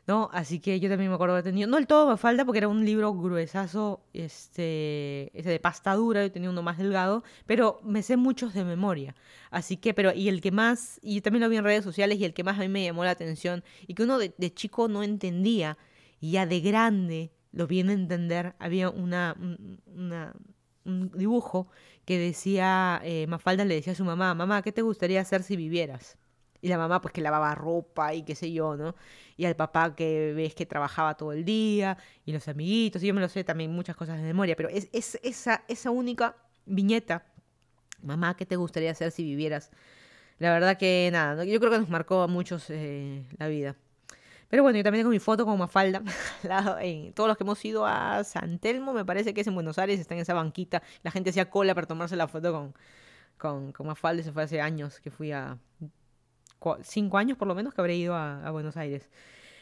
¿No? Así que yo también me acuerdo de haber tenido, no el todo Mafalda porque era un libro gruesazo, este, ese de pasta dura, yo tenía uno más delgado, pero me sé muchos de memoria. Así que, pero, y el que más, y también lo vi en redes sociales, y el que más a mí me llamó la atención, y que uno de, chico no entendía, y ya de grande lo viene a entender, había una, un dibujo que decía, eh, Mafalda le decía a su mamá, mamá, ¿qué te gustaría hacer si vivieras? Y la mamá pues que lavaba ropa y qué sé yo, ¿no? Y al papá que ves que trabajaba todo el día, y los amiguitos, y yo me lo sé también muchas cosas de memoria, pero es, es esa, esa única viñeta, mamá, ¿qué te gustaría hacer si vivieras? La verdad que nada, yo creo que nos marcó a muchos eh, la vida. Pero bueno, yo también tengo mi foto con Mafalda. en todos los que hemos ido a San Telmo, me parece que es en Buenos Aires, está en esa banquita. La gente hacía cola para tomarse la foto con, con, con Mafalda. Eso fue hace años que fui a. Cinco años por lo menos que habré ido a, Buenos Aires.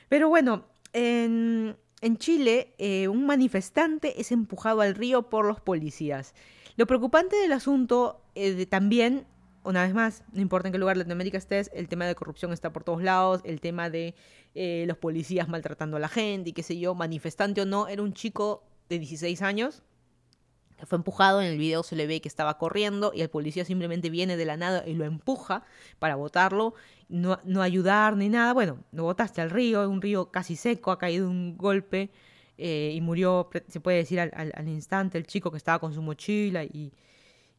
Pero bueno, en, en Chile, eh, un manifestante es empujado al río por los policías. Lo preocupante del asunto eh, también una vez más, no importa en qué lugar de Latinoamérica estés, el tema de corrupción está por todos lados, el tema de eh, los policías maltratando a la gente y qué sé yo, manifestante o no, era un chico de 16 años fue empujado, en el video se le ve que estaba corriendo y el policía simplemente viene de la nada y lo empuja para botarlo, no, no ayudar ni nada, bueno, lo botaste al río, un río casi seco, ha caído un golpe eh, y murió, se puede decir al, al instante, el chico que estaba con su mochila y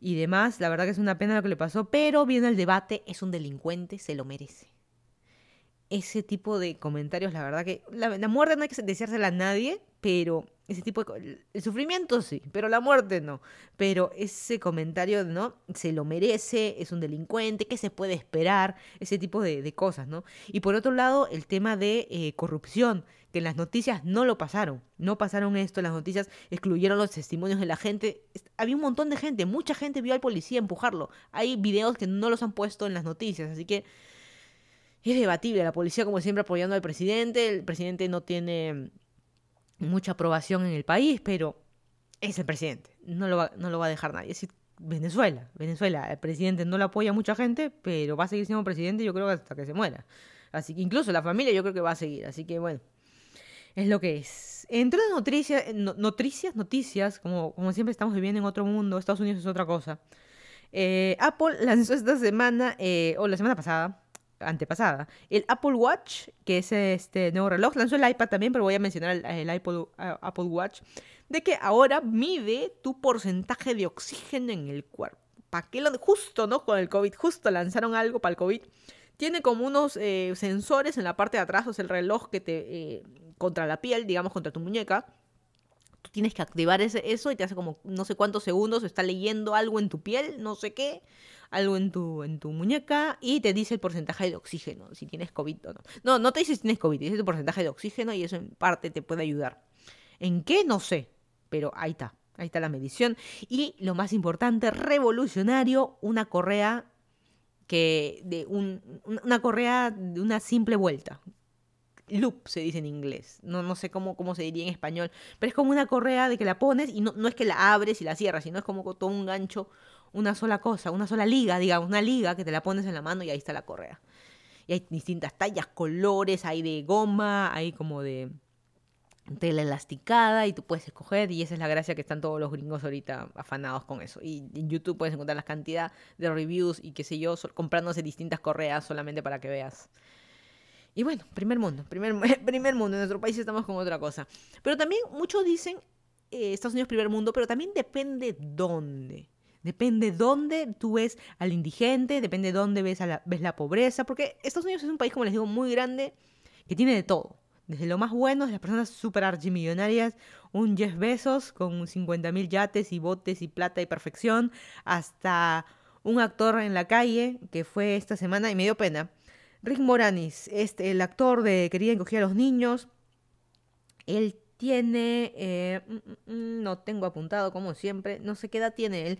y demás. La verdad que es una pena lo que le pasó, pero viene el debate, es un delincuente, se lo merece. Ese tipo de comentarios, la verdad que la, la muerte no hay que deseársela a nadie, pero ese tipo de... El sufrimiento sí, pero la muerte no. Pero ese comentario, ¿no? Se lo merece, es un delincuente, ¿qué se puede esperar? Ese tipo de, cosas, ¿no? Y por otro lado, el tema de eh, corrupción, que en las noticias no lo pasaron. No pasaron esto, las noticias excluyeron los testimonios de la gente. Había un montón de gente, mucha gente vio al policía empujarlo. Hay videos que no los han puesto en las noticias, así que... Es debatible, la policía como siempre apoyando al presidente, el presidente no tiene mucha aprobación en el país, pero es el presidente, no lo va, no lo va a dejar nadie. Es Venezuela, Venezuela, el presidente no lo apoya mucha gente, pero va a seguir siendo presidente yo creo hasta que se muera. Así que incluso la familia yo creo que va a seguir, así que bueno, es lo que es. Entre noticias, noticias, noticias, como, como siempre estamos viviendo en otro mundo, Estados Unidos es otra cosa. Eh, Apple lanzó esta semana, eh, o la semana pasada, antepasada. El Apple Watch, que es este nuevo reloj, lanzó el iPad también, pero voy a mencionar el, Apple, Apple Watch, de que ahora mide tu porcentaje de oxígeno en el cuerpo. ¿Para qué justo, ¿no? Con el COVID, justo lanzaron algo para el COVID. Tiene como unos eh, sensores en la parte de atrás, o sea, el reloj que te... Eh, contra la piel, digamos, contra tu muñeca. Tú tienes que activar ese, eso y te hace como no sé cuántos segundos, está leyendo algo en tu piel, no sé qué algo en tu, en tu muñeca y te dice el porcentaje de oxígeno, si tienes COVID o no. No, no te dice si tienes COVID, te dice el porcentaje de oxígeno y eso en parte te puede ayudar. ¿En qué? No sé, pero ahí está, ahí está la medición. Y lo más importante, revolucionario, una correa que de un, una correa de una simple vuelta. Loop se dice en inglés. No, no sé cómo, cómo se diría en español. Pero es como una correa de que la pones y no, no es que la abres y la cierras, sino es como todo un gancho una sola cosa, una sola liga, digamos, una liga que te la pones en la mano y ahí está la correa. Y hay distintas tallas, colores, hay de goma, hay como de tela elasticada y tú puedes escoger y esa es la gracia que están todos los gringos ahorita afanados con eso. Y en YouTube puedes encontrar la cantidad de reviews y qué sé yo, comprándose distintas correas solamente para que veas. Y bueno, primer mundo, primer, primer mundo, en nuestro país estamos con otra cosa. Pero también muchos dicen eh, Estados Unidos primer mundo, pero también depende dónde. Depende dónde tú ves al indigente, depende dónde ves, la, ves la pobreza, porque Estados Unidos es un país, como les digo, muy grande, que tiene de todo. Desde lo más bueno, de las personas super archimillonarias, un Jeff Bezos con 50.000 yates y botes y plata y perfección, hasta un actor en la calle que fue esta semana y me dio pena. Rick Moranis, este, el actor de Quería encogía a los niños. Él tiene, eh, mm, mm, mm, no tengo apuntado como siempre, no sé qué edad tiene él,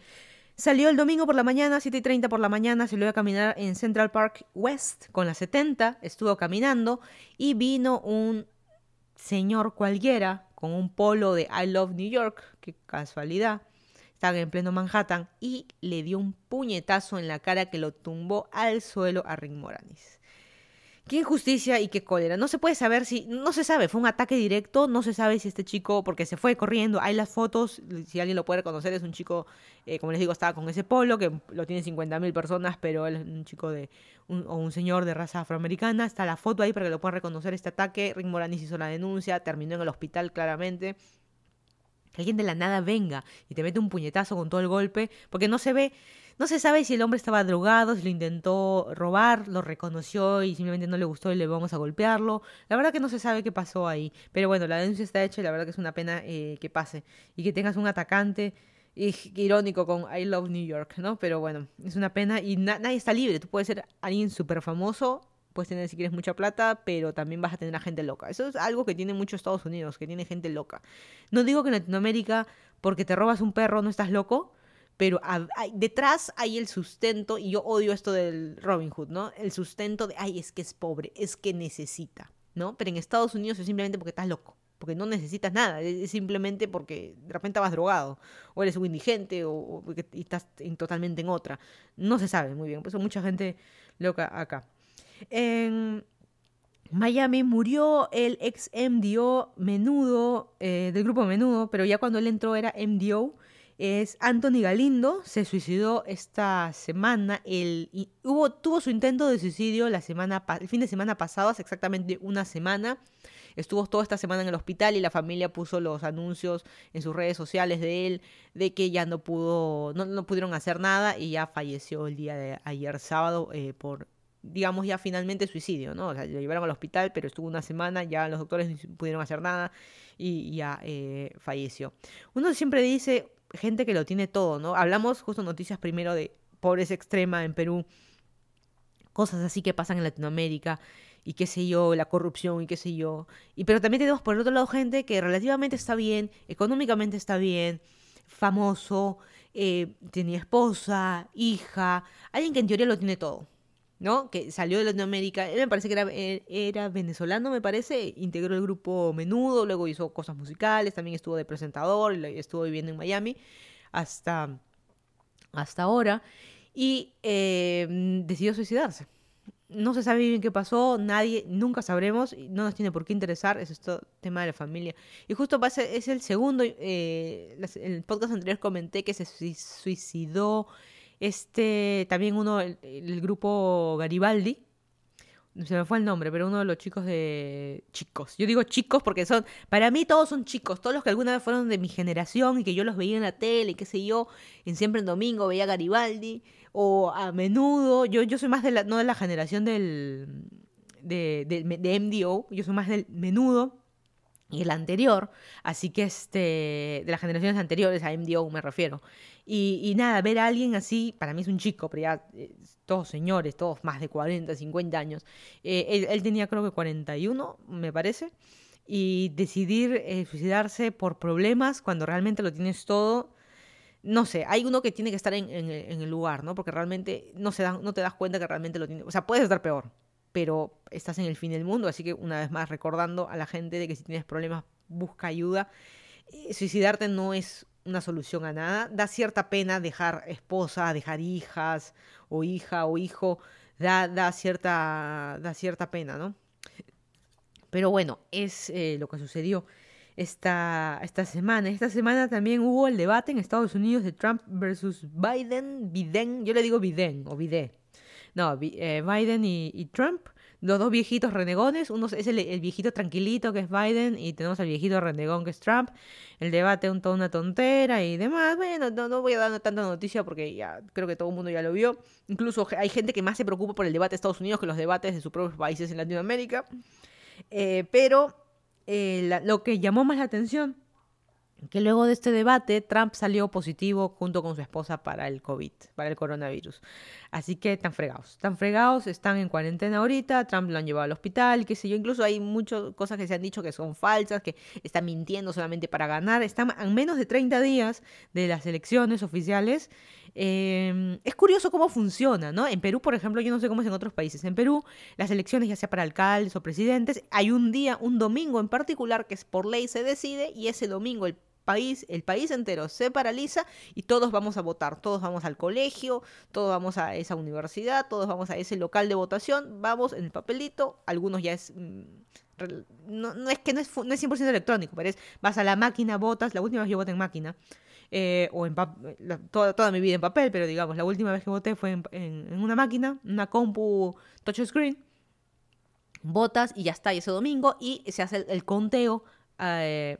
Salió el domingo por la mañana, 7 y 30 por la mañana, salió a caminar en Central Park West con la 70, estuvo caminando y vino un señor cualquiera con un polo de I Love New York, qué casualidad. Estaban en pleno Manhattan y le dio un puñetazo en la cara que lo tumbó al suelo a Rick Moranis. Qué injusticia y qué cólera. No se puede saber si, no se sabe, fue un ataque directo, no se sabe si este chico, porque se fue corriendo, hay las fotos, si alguien lo puede reconocer, es un chico, eh, como les digo, estaba con ese polo, que lo tiene 50.000 personas, pero él es un chico de, o un señor de raza afroamericana, está la foto ahí para que lo puedan reconocer este ataque, Rick Moranis hizo la denuncia, terminó en el hospital claramente. Que alguien de la nada venga y te mete un puñetazo con todo el golpe, porque no se ve, no se sabe si el hombre estaba drogado, si lo intentó robar, lo reconoció y simplemente no le gustó y le vamos a golpearlo. La verdad que no se sabe qué pasó ahí. Pero bueno, la denuncia está hecha y la verdad que es una pena eh, que pase. Y que tengas un atacante irónico con I Love New York, ¿no? Pero bueno, es una pena y nadie está libre. Tú puedes ser alguien súper famoso, puedes tener si quieres mucha plata, pero también vas a tener a gente loca. Eso es algo que tiene mucho Estados Unidos, que tiene gente loca. No digo que en Latinoamérica, porque te robas un perro, no estás loco, pero detrás hay el sustento, y yo odio esto del Robin Hood, ¿no? El sustento de, ay, es que es pobre, es que necesita, ¿no? Pero en Estados Unidos es simplemente porque estás loco, porque no necesitas nada, es simplemente porque de repente vas drogado, o eres un indigente, o, estás totalmente en otra. No se sabe muy bien, pues hay mucha gente loca acá. En Miami murió el ex MDO Menudo, eh, del grupo Menudo, pero ya cuando él entró era MDO es Anthony Galindo, se suicidó esta semana, el, hubo, tuvo su intento de suicidio la semana, el fin de semana pasado, hace exactamente una semana. Estuvo toda esta semana en el hospital y la familia puso los anuncios en sus redes sociales de él de que ya no pudo, no, no pudieron hacer nada y ya falleció el día de ayer sábado eh, por digamos ya finalmente suicidio, ¿no? O sea, lo llevaron al hospital, pero estuvo una semana, ya los doctores no pudieron hacer nada y ya eh, falleció. Uno siempre dice, gente que lo tiene todo, ¿no? Hablamos justo noticias primero de pobreza extrema en Perú, cosas así que pasan en Latinoamérica y qué sé yo, la corrupción y qué sé yo. Y pero también tenemos por el otro lado gente que relativamente está bien, económicamente está bien, famoso, eh, tenía esposa, hija, alguien que en teoría lo tiene todo. ¿No? Que salió de Latinoamérica. Él me parece que era, eh, era, venezolano, me parece. Integró el grupo Menudo, luego hizo cosas musicales, también estuvo de presentador, estuvo viviendo en Miami hasta, hasta ahora. Y eh, decidió suicidarse. No se sabe bien qué pasó, nadie, nunca sabremos, no nos tiene por qué interesar, es esto tema de la familia. Y justo pasa, es el segundo, eh, en el podcast anterior comenté que se suicidó este, también uno, el, grupo Garibaldi, se me fue el nombre, pero uno de los chicos de chicos. Yo digo chicos porque son, para mí todos son chicos, todos los que alguna vez fueron de mi generación y que yo los veía en la tele y qué sé yo, en siempre en domingo veía Garibaldi o a menudo, yo, yo soy más de la, no de la generación del, de, de MDO, yo soy más del menudo y el anterior, así que este, de las generaciones anteriores, a MDO me refiero. Y, nada, ver a alguien así, para mí es un chico, pero ya eh, todos señores, todos más de 40, 50 años. Eh, él, tenía creo que 41, me parece. Y decidir eh, suicidarse por problemas cuando realmente lo tienes todo. No sé, hay uno que tiene que estar en, el lugar, ¿no? Porque realmente no, se da, no te das cuenta que realmente lo tiene. O sea, puedes estar peor, pero estás en el fin del mundo. Así que una vez más recordando a la gente de que si tienes problemas, busca ayuda. suicidarte no es una solución a nada. Da cierta pena dejar esposa, dejar hijas o hija o hijo. Da, da, cierta, da cierta pena, ¿no? Pero bueno, es eh, lo que sucedió esta, esta semana. Esta semana también hubo el debate en Estados Unidos de Trump versus Biden. Biden, yo le digo Biden o Biden. No, eh, Biden y Trump los dos viejitos renegones. Uno es el, viejito tranquilito que es Biden y tenemos al viejito renegón que es Trump. El debate un, toda una tontera y demás. Bueno, no, voy a dar tanta noticia porque ya creo que todo el mundo ya lo vio. Incluso hay gente que más se preocupa por el debate de Estados Unidos que los debates de sus propios países en Latinoamérica. Eh, pero eh, lo que llamó más la atención que luego de este debate Trump salió positivo junto con su esposa para el COVID, para el coronavirus. Así que están fregados, están fregados, están en cuarentena ahorita, Trump lo han llevado al hospital, qué sé yo, incluso hay muchas cosas que se han dicho que son falsas, que están mintiendo solamente para ganar, están a menos de 30 días de las elecciones oficiales Em, es curioso cómo funciona, ¿no? En Perú, por ejemplo, yo no sé cómo es en otros países. En Perú, las elecciones, ya sea para alcaldes o presidentes, hay un día, un domingo en particular que por ley se decide y ese domingo el país, el país entero se paraliza y todos vamos a votar, todos vamos al colegio, todos vamos a esa universidad, todos vamos a ese local de votación, vamos en el papelito, algunos ya es... Mm, no, es que no es, no es 100% electrónico, pero es vas a la máquina, votas, la última vez yo voté en máquina, eh, o en toda, toda, mi vida en papel, pero digamos, la última vez que voté fue en, una máquina, una compu touchscreen, votas y ya está, y ese domingo, y se hace el, conteo. Eh,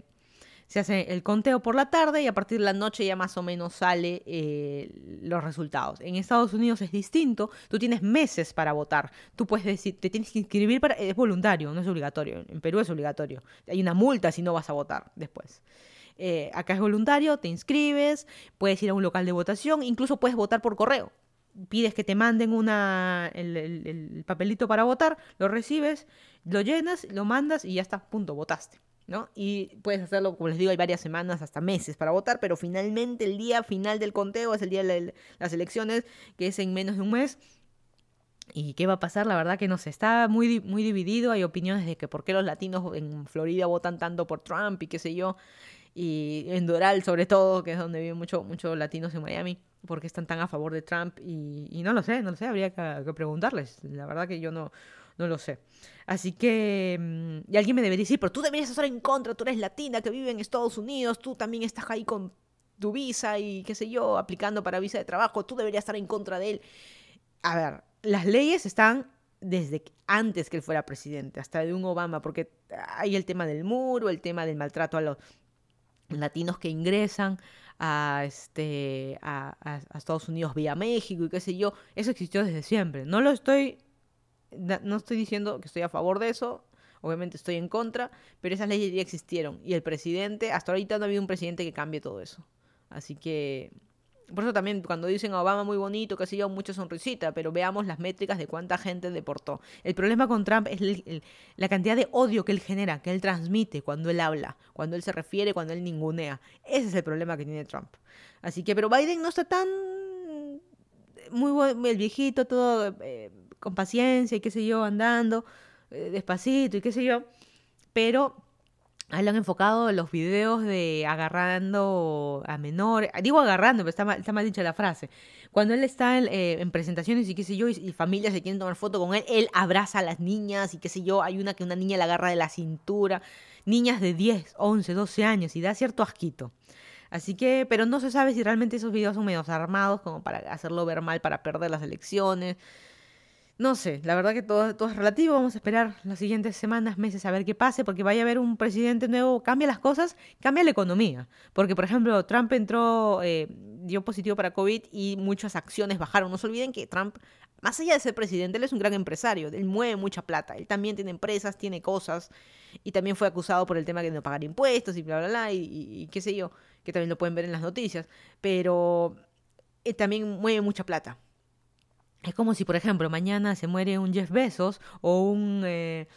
se hace el conteo por la tarde y a partir de la noche ya más o menos sale eh, los resultados. En Estados Unidos es distinto, tú tienes meses para votar. Tú puedes decir, te tienes que inscribir para... Es voluntario, no es obligatorio. En Perú es obligatorio. Hay una multa si no vas a votar después. Eh, acá es voluntario, te inscribes, puedes ir a un local de votación, incluso puedes votar por correo. Pides que te manden una, el, papelito para votar, lo recibes, lo llenas, lo mandas y ya está, punto, votaste. ¿No? Y puedes hacerlo, como les digo, hay varias semanas, hasta meses para votar, pero finalmente el día final del conteo es el día de las elecciones, que es en menos de un mes. ¿Y qué va a pasar? La verdad que no sé, está muy, muy dividido, hay opiniones de que por qué los latinos en Florida votan tanto por Trump y qué sé yo y en Doral sobre todo, que es donde viven muchos mucho latinos en Miami, porque están tan a favor de Trump y, no lo sé, no lo sé, habría que, preguntarles, la verdad que yo no, no lo sé. Así que, mm, y alguien me debería decir, pero tú deberías estar en contra, tú eres latina que vive en Estados Unidos, tú también estás ahí con tu visa y qué sé yo, aplicando para visa de trabajo, tú deberías estar en contra de él. A ver, las leyes están desde antes que él fuera presidente, hasta de un Obama, porque hay el tema del muro, el tema del maltrato a los latinos que ingresan a, este, a, Estados Unidos vía México y qué sé yo, eso existió desde siempre. No lo estoy, no estoy diciendo que estoy a favor de eso, obviamente estoy en contra, pero esas leyes ya existieron y el presidente, hasta ahorita no ha habido un presidente que cambie todo eso. Así que por eso también cuando dicen a Obama muy bonito, que sé yo, mucha sonrisita, pero veamos las métricas de cuánta gente deportó. El problema con Trump es la cantidad de odio que él genera, que él transmite cuando él habla, cuando él se refiere, cuando él ningunea. Ese es el problema que tiene Trump. Así que, pero Biden no está tan muy el viejito, todo eh, con paciencia y qué sé yo, andando eh, despacito y qué sé yo, pero Ahí lo han enfocado en los videos de agarrando a menores. Digo agarrando, pero está mal, está mal dicha la frase. Cuando él está en, eh, presentaciones y qué sé yo, y, familias se quieren tomar foto con él, él abraza a las niñas y qué sé yo. Hay una que una niña la agarra de la cintura. Niñas de 10, 11, 12 años y da cierto asquito. Así que, pero no se sabe si realmente esos videos son medios armados como para hacerlo ver mal para perder las elecciones. No sé, la verdad que todo, todo, es relativo. Vamos a esperar las siguientes semanas, meses a ver qué pase, porque vaya a haber un presidente nuevo, cambia las cosas, cambia la economía. Porque, por ejemplo, Trump entró, eh, dio positivo para COVID y muchas acciones bajaron. No se olviden que Trump, más allá de ser presidente, él es un gran empresario, él mueve mucha plata, él también tiene empresas, tiene cosas, y también fue acusado por el tema de no pagar impuestos y bla, bla, bla, y, qué sé yo, que también lo pueden ver en las noticias. Pero él también mueve mucha plata. Es como si, por ejemplo, mañana se muere un Jeff Bezos o un... Eh,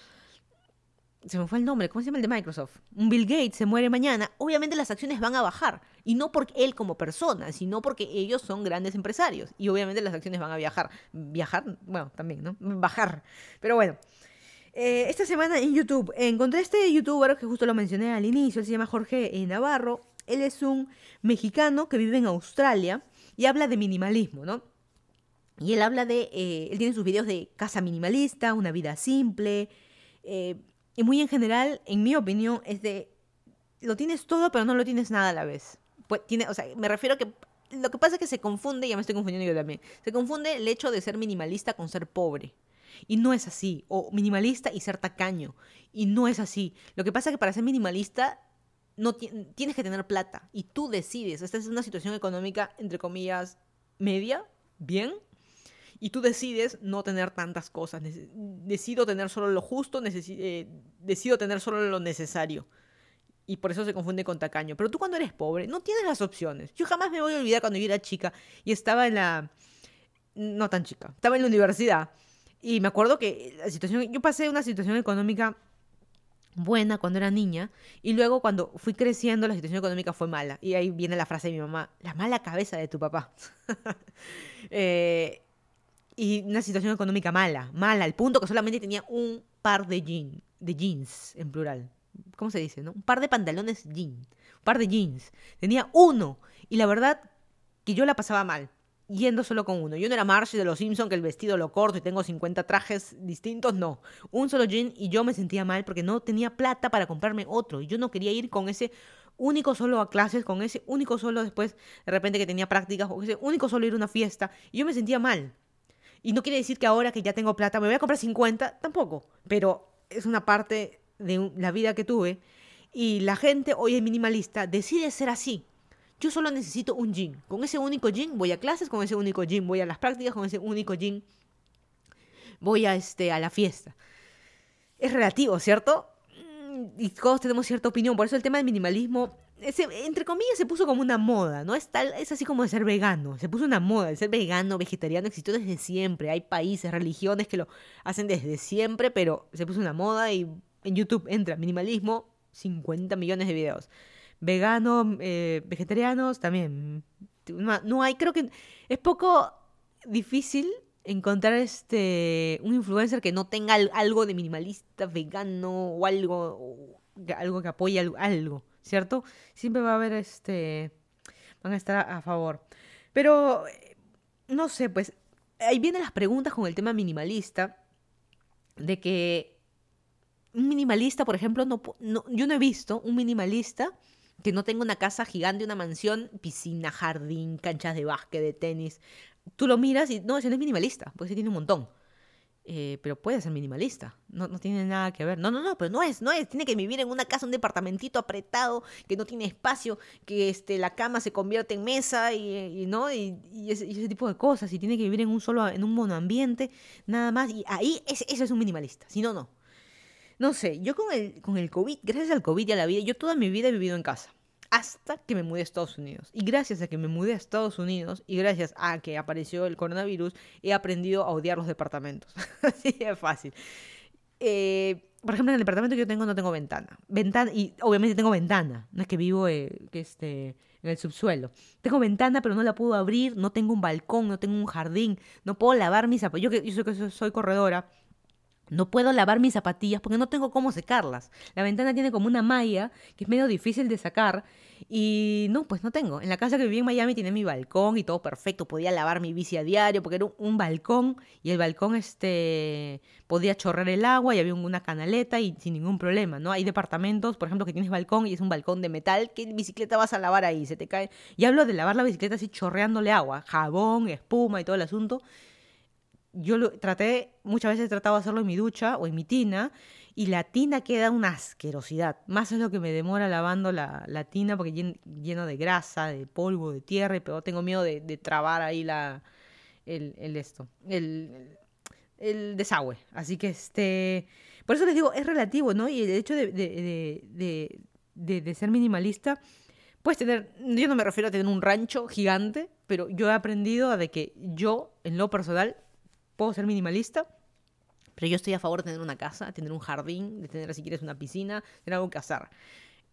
se me fue el nombre, ¿cómo se llama el de Microsoft? Un Bill Gates se muere mañana, obviamente las acciones van a bajar. Y no porque él como persona, sino porque ellos son grandes empresarios. Y obviamente las acciones van a viajar. Viajar, bueno, también, ¿no? Bajar. Pero bueno. Eh, esta semana en YouTube encontré este youtuber que justo lo mencioné al inicio, él se llama Jorge Navarro. Él es un mexicano que vive en Australia y habla de minimalismo, ¿no? Y él habla de, eh, él tiene sus videos de casa minimalista, una vida simple, eh, y muy en general, en mi opinión, es de, lo tienes todo, pero no lo tienes nada a la vez. Pues, o sea, me refiero a que lo que pasa es que se confunde, ya me estoy confundiendo yo también, se confunde el hecho de ser minimalista con ser pobre. Y no es así. O minimalista y ser tacaño. Y no es así. Lo que pasa es que para ser minimalista no tienes que tener plata. Y tú decides. Esta es una situación económica, entre comillas, media, bien y tú decides no tener tantas cosas. Decido tener solo lo justo, eh, decido tener solo lo necesario. Y por eso se confunde con tacaño. Pero tú cuando eres pobre no tienes las opciones. Yo jamás me voy a olvidar cuando yo era chica y estaba en la... No tan chica. Estaba en la universidad. Y me acuerdo que la situación... Yo pasé una situación económica buena cuando era niña y luego cuando fui creciendo la situación económica fue mala. Y ahí viene la frase de mi mamá, la mala cabeza de tu papá. Eh, y una situación económica mala, mala, al punto que solamente tenía un par de, jeans, de jeans, en plural. ¿Cómo se dice? No? Un par de pantalones jeans, un par de jeans. Tenía uno. Y la verdad que yo la pasaba mal yendo solo con uno. Yo no era Marge de los Simpsons, que el vestido lo corto y tengo 50 trajes distintos, no. Un solo jean y yo me sentía mal porque no tenía plata para comprarme otro. Y yo no quería ir con ese único solo a clases, con ese único solo después, de repente que tenía prácticas, o ese único solo ir a una fiesta. Y yo me sentía mal. Y no quiere decir que ahora que ya tengo plata me voy a comprar 50, tampoco. Pero es una parte de la vida que tuve. Y la gente hoy es minimalista, decide ser así yo solo necesito un jean. Con ese único jean voy a clases, con ese único jean voy a las prácticas, con ese único jean voy a, este, a la fiesta. Es relativo, ¿cierto? Mm, y todos tenemos cierta opinión. Por eso el tema del minimalismo, entre comillas, se puso como una moda, ¿no? Es, tal, es así como de ser vegano. Se puso una moda. El ser vegano, vegetariano existió desde siempre. Hay países, religiones que lo hacen desde siempre, pero se puso una moda y en YouTube entra minimalismo, 50 millones de videos veganos, eh, vegetarianos, también. No, hay, creo que es poco difícil encontrar este un influencer que no tenga algo de minimalista, vegano o algo, algo que apoye algo, ¿cierto? Siempre va a haber este, van a estar a favor. Pero, no sé, pues ahí vienen las preguntas con el tema minimalista, de que un minimalista, por ejemplo, no, no, yo no he visto un minimalista que no tenga una casa gigante, una mansión, piscina, jardín, canchas de básquet, de tenis. Tú lo miras y no, ese no es minimalista, pues sí tiene un montón. Eh, pero puede ser minimalista, no, no tiene nada que ver. No, no, no, pero no es, no es. Tiene que vivir en una casa, un departamentito apretado, que no tiene espacio, que este, la cama se convierte en mesa y, ¿no? Y, ese, tipo de cosas. Y tiene que vivir en un solo, en un monoambiente, nada más. Y ahí ese, ese es un minimalista. Si no, no. No sé, yo con el, con el COVID, gracias al COVID y a la vida, yo toda mi vida he vivido en casa. Hasta que me mudé a Estados Unidos. Y gracias a que me mudé a Estados Unidos y gracias a que apareció el coronavirus, he aprendido a odiar los departamentos. Así es fácil. Eh, por ejemplo, en el departamento que yo tengo no tengo ventana. Ventana, y obviamente tengo ventana. No es que vivo eh, este, en el subsuelo. Tengo ventana, pero no la puedo abrir. No tengo un balcón, no tengo un jardín. No puedo lavar mis zapatos. Yo que yo soy, soy corredora no puedo lavar mis zapatillas porque no tengo cómo secarlas. La ventana tiene como una malla que es medio difícil de sacar y no, pues no tengo. En la casa que viví en Miami tiene mi balcón y todo perfecto. Podía lavar mi bici a diario porque era un balcón y el balcón este podía chorrar el agua y había una canaleta y sin ningún problema, ¿no? Hay departamentos, por ejemplo, que tienes balcón y es un balcón de metal, ¿qué bicicleta vas a lavar ahí? Se te cae. Y hablo de lavar la bicicleta así chorreándole agua, jabón, espuma y todo el asunto yo lo traté, muchas veces he tratado de hacerlo en mi ducha o en mi tina, y la tina queda una asquerosidad. Más es lo que me demora lavando la, la tina porque lleno de grasa, de polvo, de tierra, pero tengo miedo de, trabar ahí la, el, el esto, el, el, desagüe. Así que este, por eso les digo, es relativo, ¿no? Y el hecho de, de, de, de ser minimalista, puedes tener, yo no me refiero a tener un rancho gigante, pero yo he aprendido a de que yo, en lo personal, puedo ser minimalista, pero yo estoy a favor de tener una casa, tener un jardín, de tener, si quieres, una piscina, tener algo que hacer.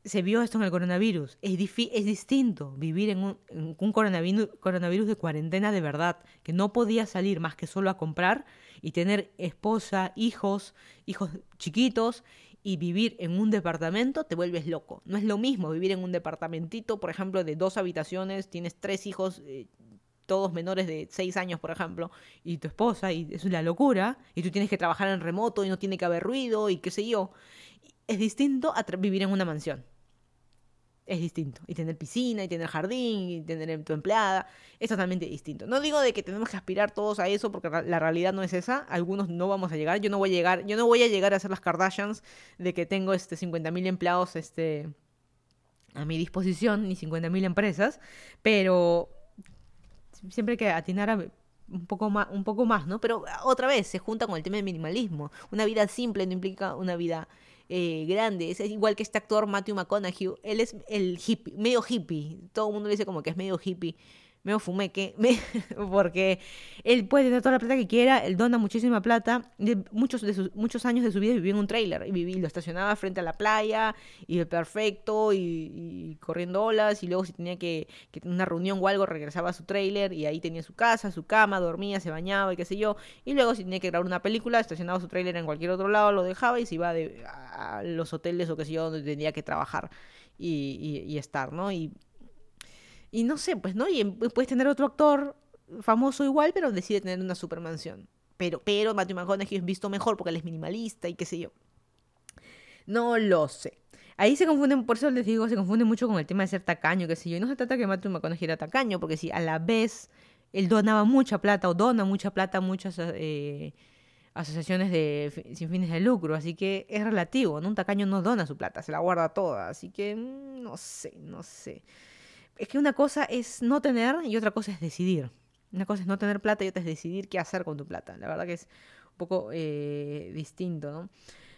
Se vio esto en el coronavirus. Es, es distinto vivir en un, en un coronavirus, coronavirus de cuarentena de verdad, que no podía salir más que solo a comprar y tener esposa, hijos, hijos chiquitos y vivir en un departamento, te vuelves loco. No es lo mismo vivir en un departamentito, por ejemplo, de dos habitaciones, tienes tres hijos eh, todos menores de 6 años, por ejemplo, y tu esposa, y es una locura, y tú tienes que trabajar en remoto y no tiene que haber ruido y qué sé yo, es distinto a vivir en una mansión. Es distinto. Y tener piscina, y tener jardín, y tener tu empleada, es totalmente distinto. No digo de que tenemos que aspirar todos a eso, porque la realidad no es esa. Algunos no vamos a llegar. Yo no voy a llegar, yo no voy a llegar a ser las Kardashians de que tengo este 50.000 empleados este, a mi disposición, ni 50.000 empresas, pero siempre que atinar un poco más, un poco más, ¿no? Pero otra vez se junta con el tema del minimalismo. Una vida simple no implica una vida eh, grande. Es, igual que este actor Matthew McConaughey. Él es el hippie, medio hippie. Todo el mundo dice como que es medio hippie. Me fumé que me, porque él puede tener toda la plata que quiera, él dona muchísima plata, muchos de sus, muchos años de su vida vivió en un trailer y viví, lo estacionaba frente a la playa y perfecto y, corriendo olas y luego si tenía que, que tener una reunión o algo regresaba a su trailer y ahí tenía su casa, su cama, dormía, se bañaba y qué sé yo y luego si tenía que grabar una película estacionaba su trailer en cualquier otro lado, lo dejaba y se iba de, a los hoteles o qué sé yo donde tenía que trabajar y, y estar, ¿no? Y y no sé, pues, ¿no? Y puedes tener otro actor famoso igual, pero decide tener una supermansión. Pero, pero Matthew McConaughey es visto mejor porque él es minimalista y qué sé yo. No lo sé. Ahí se confunden, por eso les digo, se confunde mucho con el tema de ser tacaño, qué sé yo. Y no se trata que Matthew McConaughey era tacaño, porque si a la vez él donaba mucha plata o dona mucha plata a muchas eh, asociaciones de, sin fines de lucro. Así que es relativo, ¿no? Un tacaño no dona su plata, se la guarda toda. Así que mm, no sé, no sé es que una cosa es no tener y otra cosa es decidir. Una cosa es no tener plata y otra es decidir qué hacer con tu plata. La verdad que es un poco eh, distinto, ¿no?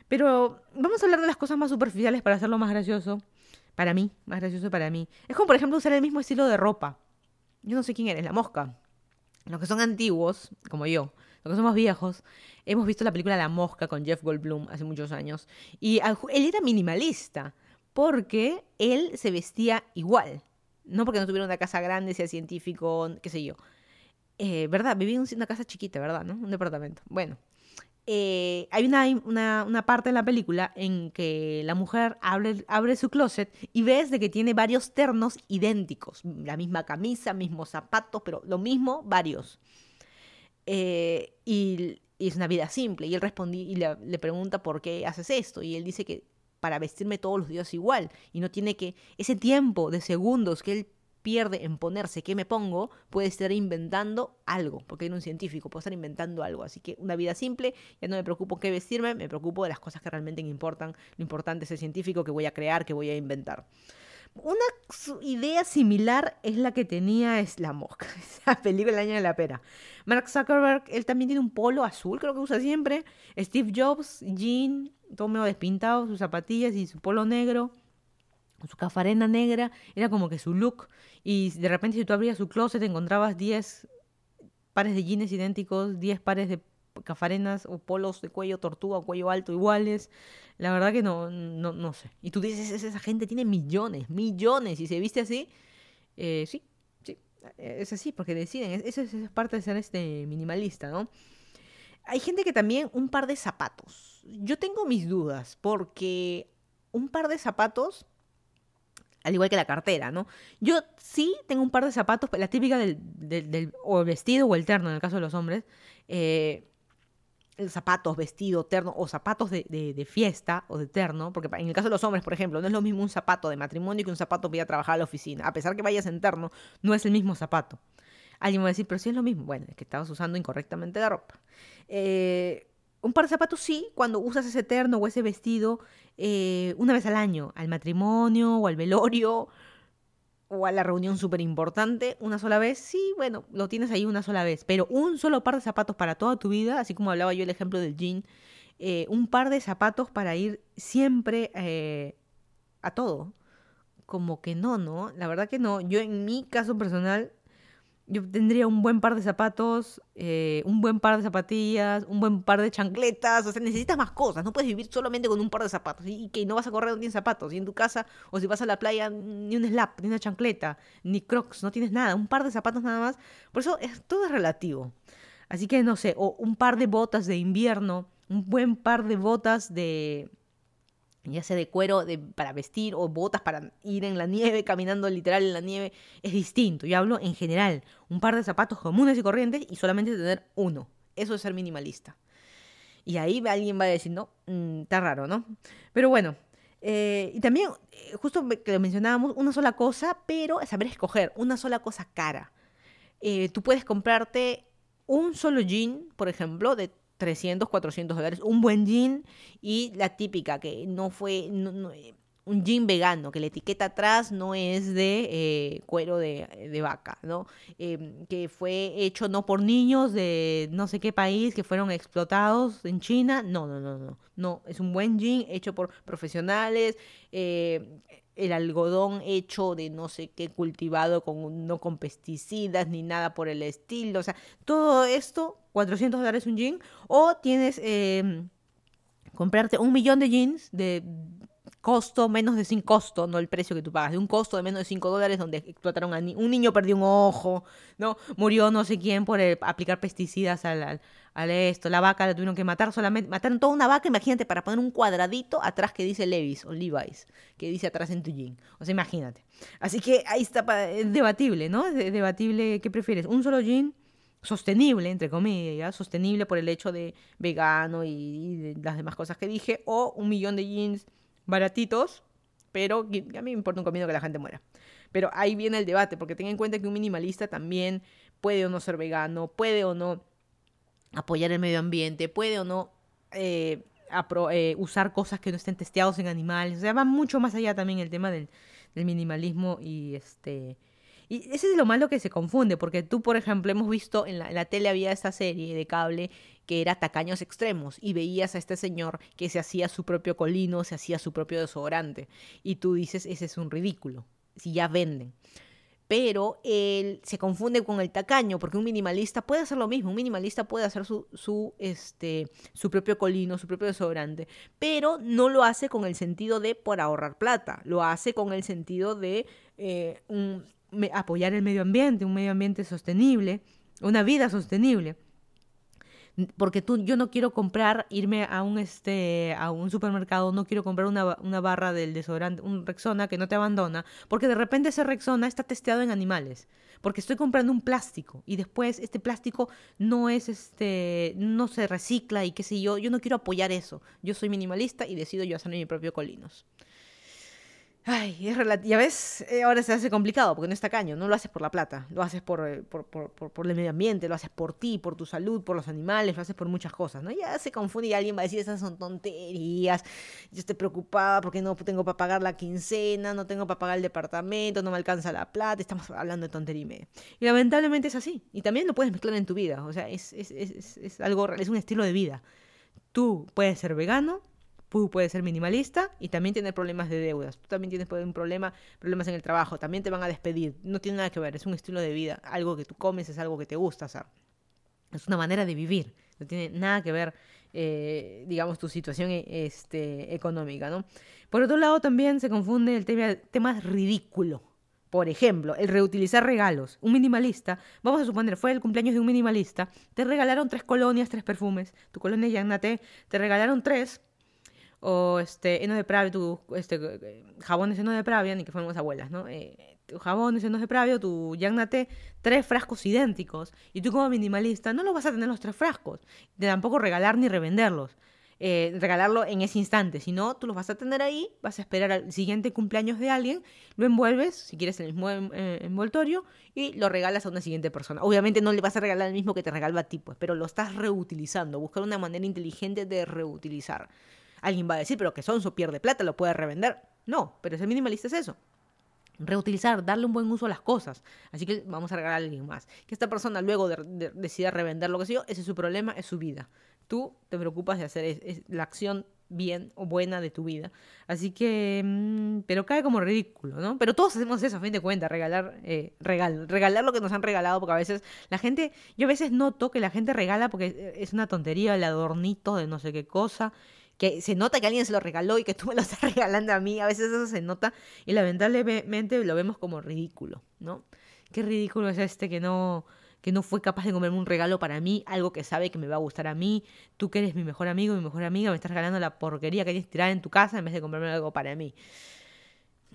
Pero vamos a hablar de las cosas más superficiales para hacerlo más gracioso. Para mí, más gracioso para mí. Es como, por ejemplo, usar el mismo estilo de ropa. Yo no sé quién eres, la mosca. Los que son antiguos, como yo, los que somos viejos, hemos visto la película La Mosca con Jeff Goldblum hace muchos años. Y él era minimalista, porque él se vestía igual. No porque no tuviera una casa grande, sea científico, qué sé yo. Eh, ¿Verdad? Viví en una casa chiquita, ¿verdad? ¿No? Un departamento. Bueno. Eh, hay una, una, parte en la película en que la mujer abre, abre su closet y ves de que tiene varios ternos idénticos. La misma camisa, mismos zapatos, pero lo mismo, varios. Eh, y, es una vida simple. Y él responde y le pregunta por qué haces esto. Y él dice que para vestirme todos los días igual y no tiene que ese tiempo de segundos que él pierde en ponerse qué me pongo, puede estar inventando algo, porque era un científico, puede estar inventando algo. Así que una vida simple, ya no me preocupo qué vestirme, me preocupo de las cosas que realmente me importan. Lo importante es el científico que voy a crear, que voy a inventar. Una idea similar es la que tenía es La Mosca, esa película El año de la pera. Mark Zuckerberg, él también tiene un polo azul, creo que usa siempre. Steve Jobs, jean, todo medio despintado, sus zapatillas y su polo negro, su cafarena negra, era como que su look. Y de repente si tú abrías su closet encontrabas 10 pares de jeans idénticos, 10 pares de cafarenas o polos de cuello tortuga o cuello alto iguales. La verdad que no, no, no sé. Y tú dices, esa gente tiene millones, millones, y se viste así. Eh, sí, sí, es así, porque deciden. Eso es, es parte de ser este minimalista, ¿no? Hay gente que también un par de zapatos. Yo tengo mis dudas porque un par de zapatos, al igual que la cartera, ¿no? Yo sí tengo un par de zapatos, la típica del, del, o vestido o el terno en el caso de los hombres. Eh, zapatos, vestido, terno o zapatos de, de, fiesta o de terno, porque en el caso de los hombres, por ejemplo, no es lo mismo un zapato de matrimonio que un zapato para ir a trabajar a la oficina. A pesar que vayas en terno, no es el mismo zapato. Alguien va a decir, pero sí es lo mismo. Bueno, es que estabas usando incorrectamente la ropa. Eh, un par de zapatos sí, cuando usas ese terno o ese vestido eh, una vez al año, al matrimonio o al velorio o a la reunión súper importante, una sola vez, sí, bueno, lo tienes ahí una sola vez, pero un solo par de zapatos para toda tu vida, así como hablaba yo el ejemplo del jean, eh, un par de zapatos para ir siempre a todo. Como que no, ¿no? La verdad que no. Yo en mi caso personal yo tendría un buen par de zapatos, eh, un buen par de zapatillas, un buen par de chancletas. O sea, necesitas más cosas. No puedes vivir solamente con un par de zapatos. Y que no vas a correr no tienes zapatos. Y en tu casa, o si vas a la playa, ni un slap, ni una chancleta, ni crocs, no tienes nada. Un par de zapatos nada más. Por eso es, todo es relativo. Así que no sé, o un par de botas de invierno, un buen par de botas de, ya sea de cuero de, para vestir o botas para ir en la nieve, caminando literal en la nieve, es distinto. Yo hablo en general, un par de zapatos comunes y corrientes y solamente tener uno. Eso es ser minimalista. Y ahí alguien va a decir, no, mm, está raro, ¿no? Pero bueno, eh, y también, eh, justo que lo mencionábamos, una sola cosa, pero saber escoger, una sola cosa cara. Eh, tú puedes comprarte un solo jean, por ejemplo, de 300, 400 dólares, un buen jean y la típica que no fue, un jean vegano, que la etiqueta atrás no es de eh, cuero de, vaca, ¿no? Em, que fue hecho no por niños de no sé qué país que fueron explotados en China. No, no, no, no. No, es un buen jean hecho por profesionales. Eh, el algodón hecho de no sé qué cultivado con no con pesticidas ni nada por el estilo. O sea, todo esto, 400 dólares un jean. O tienes em, comprarte un millón de jeans de costo menos de sin costo, no el precio que tú pagas, de un costo de menos de 5 dólares donde explotaron a un niño perdió un ojo, ¿no? Murió no sé quién por aplicar pesticidas al, al, esto, la vaca la tuvieron que matar, solamente mataron toda una vaca, imagínate, para poner un cuadradito atrás que dice Levis o Levi's, que dice atrás en tu jean, o sea, imagínate. Así que ahí está, es debatible, ¿no? Es debatible, ¿qué prefieres? ¿Un solo jean? sostenible, entre comillas, sostenible por el hecho de vegano y, y de las demás cosas que dije, o un millón de jeans baratitos, pero a mí me importa un comino que la gente muera. Pero ahí viene el debate, porque ten en cuenta que un minimalista también puede o no ser vegano, puede o no apoyar el medio ambiente, puede o no eh, eh, usar cosas que no estén testeados en animales. O sea, va mucho más allá también el tema del, del minimalismo y este y ese es lo malo que se confunde, porque tú, por ejemplo, hemos visto en la, tele había esta serie de cable que era Tacaños Extremos y veías a este señor que se hacía su propio colino, se hacía su propio desodorante y tú dices, ese es un ridículo, si ya venden. Pero él se confunde con el tacaño, porque un minimalista puede hacer lo mismo, un minimalista puede hacer su, su, este, su propio colino, su propio desodorante, pero no lo hace con el sentido de por ahorrar plata, lo hace con el sentido de eh, apoyar el medio ambiente, un medio ambiente sostenible, una vida sostenible. Porque tú, yo no quiero comprar, irme a un, este, a un supermercado, no quiero comprar una, una barra del desodorante, un Rexona que no te abandona, porque de repente ese Rexona está testeado en animales. Porque estoy comprando un plástico y después este plástico no es este, no se recicla y qué sé yo. Yo no quiero apoyar eso. Yo soy minimalista y decido yo hacer mi propio colinos. Ay, es ya ves, eh, ahora se hace complicado porque no está caño, no lo haces por la plata, lo haces por, eh, por, por, por, el medio ambiente, lo haces por ti, por tu salud, por los animales, lo haces por muchas cosas, ¿no? Ya se confunde y alguien va a decir, esas son tonterías, yo estoy preocupada porque no tengo para pagar la quincena, no tengo para pagar el departamento, no me alcanza la plata, estamos hablando de tontería y media. Y lamentablemente es así, y también lo puedes mezclar en tu vida, o sea, es, es, es, es algo, es un estilo de vida. Tú puedes ser vegano, Tú puedes ser minimalista y también tener problemas de deudas. Tú también tienes un problema, problemas en el trabajo. También te van a despedir. No tiene nada que ver. Es un estilo de vida. Algo que tú comes es algo que te gusta. Sea, es una manera de vivir. No tiene nada que ver, eh, digamos, tu situación este, económica, ¿no? Por otro lado, también se confunde el tema, tema ridículo. Por ejemplo, el reutilizar regalos. Un minimalista, vamos a suponer, fue el cumpleaños de un minimalista, te regalaron tres colonias, tres perfumes. Tu colonia Yagnate, te regalaron tres o este, heno de pravia, tu, este, jabones heno de pravia, ni que fuéramos abuelas, ¿no? Eh, tu jabones heno de pravia, tu yagnate, tres frascos idénticos. Y tú como minimalista no lo vas a tener los tres frascos. De tampoco regalar ni revenderlos. Eh, regalarlo en ese instante, sino no, tú los vas a tener ahí, vas a esperar al siguiente cumpleaños de alguien, lo envuelves, si quieres el mismo eh, envoltorio, y lo regalas a una siguiente persona. Obviamente no le vas a regalar el mismo que te regaló a ti, pues, pero lo estás reutilizando, buscar una manera inteligente de reutilizar. Alguien va a decir, pero que Sonso pierde plata, lo puede revender. No, pero ser minimalista es eso. Reutilizar, darle un buen uso a las cosas. Así que vamos a regalar a alguien más. Que esta persona luego decida revender lo que sea, ese es su problema, es su vida. Tú te preocupas de hacer la acción bien o buena de tu vida. Así que, mm, pero cae como ridículo, ¿no? Pero todos hacemos eso, a fin de cuentas, regalar, eh, regalar lo que nos han regalado, porque a veces la gente, yo a veces noto que la gente regala porque es una tontería, el adornito de no sé qué cosa, que se nota que alguien se lo regaló y que tú me lo estás regalando a mí, a veces eso se nota y lamentablemente lo vemos como ridículo, ¿no? Qué ridículo es este que no que no fue capaz de comerme un regalo para mí, algo que sabe que me va a gustar a mí, tú que eres mi mejor amigo, mi mejor amiga, me estás regalando la porquería que tienes tirada en tu casa en vez de comprarme algo para mí.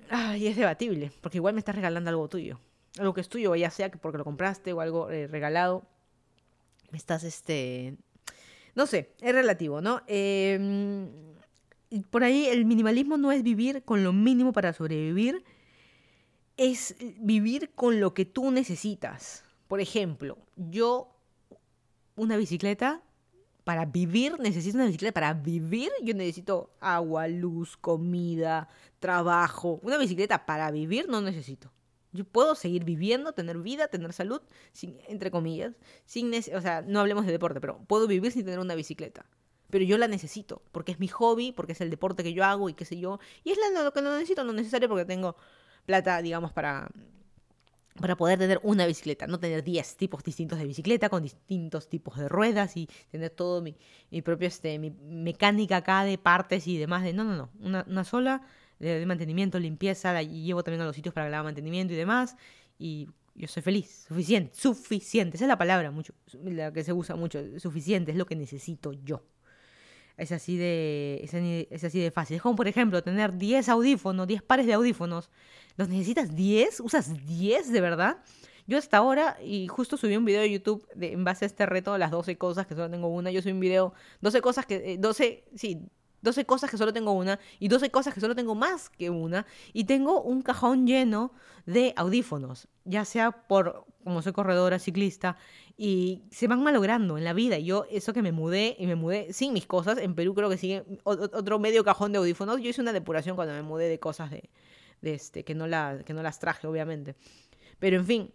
Ay, es debatible, porque igual me estás regalando algo tuyo. Algo que es tuyo, ya sea que porque lo compraste o algo eh, regalado. Me estás este no sé, es relativo, ¿no? Em, por ahí el minimalismo no es vivir con lo mínimo para sobrevivir, es vivir con lo que tú necesitas. Por ejemplo, yo una bicicleta para vivir necesito una bicicleta. Para vivir yo necesito agua, luz, comida, trabajo. Una bicicleta para vivir no necesito. Yo puedo seguir viviendo, tener vida, tener salud, sin, entre comillas, sin o sea, no hablemos de deporte, pero puedo vivir sin tener una bicicleta. Pero yo la necesito, porque es mi hobby, porque es el deporte que yo hago y qué sé yo. Y es lo que no necesito, no necesario porque tengo plata, digamos, para, para poder tener una bicicleta, no tener 10 tipos distintos de bicicleta con distintos tipos de ruedas y tener todo mi, mi propio, este, mi mecánica acá de partes y demás. De, no, no, no, una sola de, mantenimiento, limpieza, la llevo también a los sitios para que mantenimiento y demás. Y yo soy feliz, suficiente, suficiente, esa es la palabra mucho, la que se usa mucho, suficiente, es lo que necesito yo. Es así de, es, así de fácil. Es como, por ejemplo, tener 10 audífonos, 10 pares de audífonos. ¿Los necesitas 10? ¿Usas 10 de verdad? Yo hasta ahora, y justo subí un video de YouTube de, en base a este reto, las 12 cosas, que solo tengo una, yo subí un video, 12 cosas que, 12, eh, sí, 12 cosas que solo tengo una y 12 cosas que solo tengo más que una y tengo un cajón lleno de audífonos, ya sea por como soy corredora, ciclista y se van malogrando en la vida. Yo eso que me mudé y me mudé sin mis cosas, en Perú creo que sigue otro medio cajón de audífonos. Yo hice una depuración cuando me mudé de cosas de, este que no que no las traje obviamente. Pero en fin,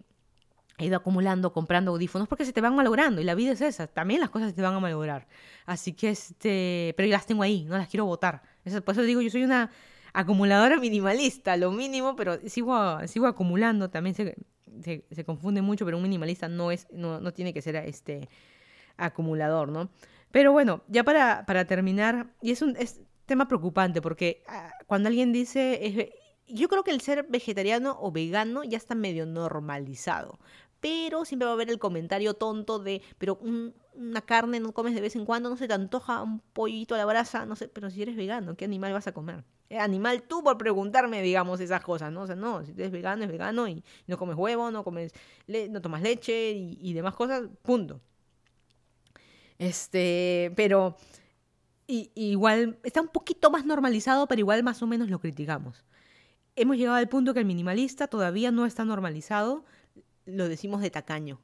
he ido acumulando, comprando audífonos porque se te van malogrando y la vida es esa, también las cosas se te van a malograr. Así que, este, pero yo las tengo ahí, no las quiero botar. Eso, por eso digo, yo soy una acumuladora minimalista, lo mínimo, pero sigo, sigo acumulando, también se, se, confunde mucho, pero un minimalista no, es, no, no tiene que ser este acumulador, ¿no? Pero bueno, ya para, para terminar, y es un es tema preocupante porque ah, cuando alguien dice, yo creo que el ser vegetariano o vegano ya está medio normalizado pero siempre va a haber el comentario tonto de, pero una carne no comes de vez en cuando, no se te antoja un pollito a la brasa, no sé, pero si eres vegano, ¿qué animal vas a comer? Eh, animal tú por preguntarme, digamos, esas cosas, ¿no? O sea, no, si eres vegano, es vegano y no comes huevo, no comes, no tomas leche y, demás cosas, punto. Este, pero igual está un poquito más normalizado, pero igual más o menos lo criticamos. Hemos llegado al punto que el minimalista todavía no está normalizado, lo decimos de tacaño.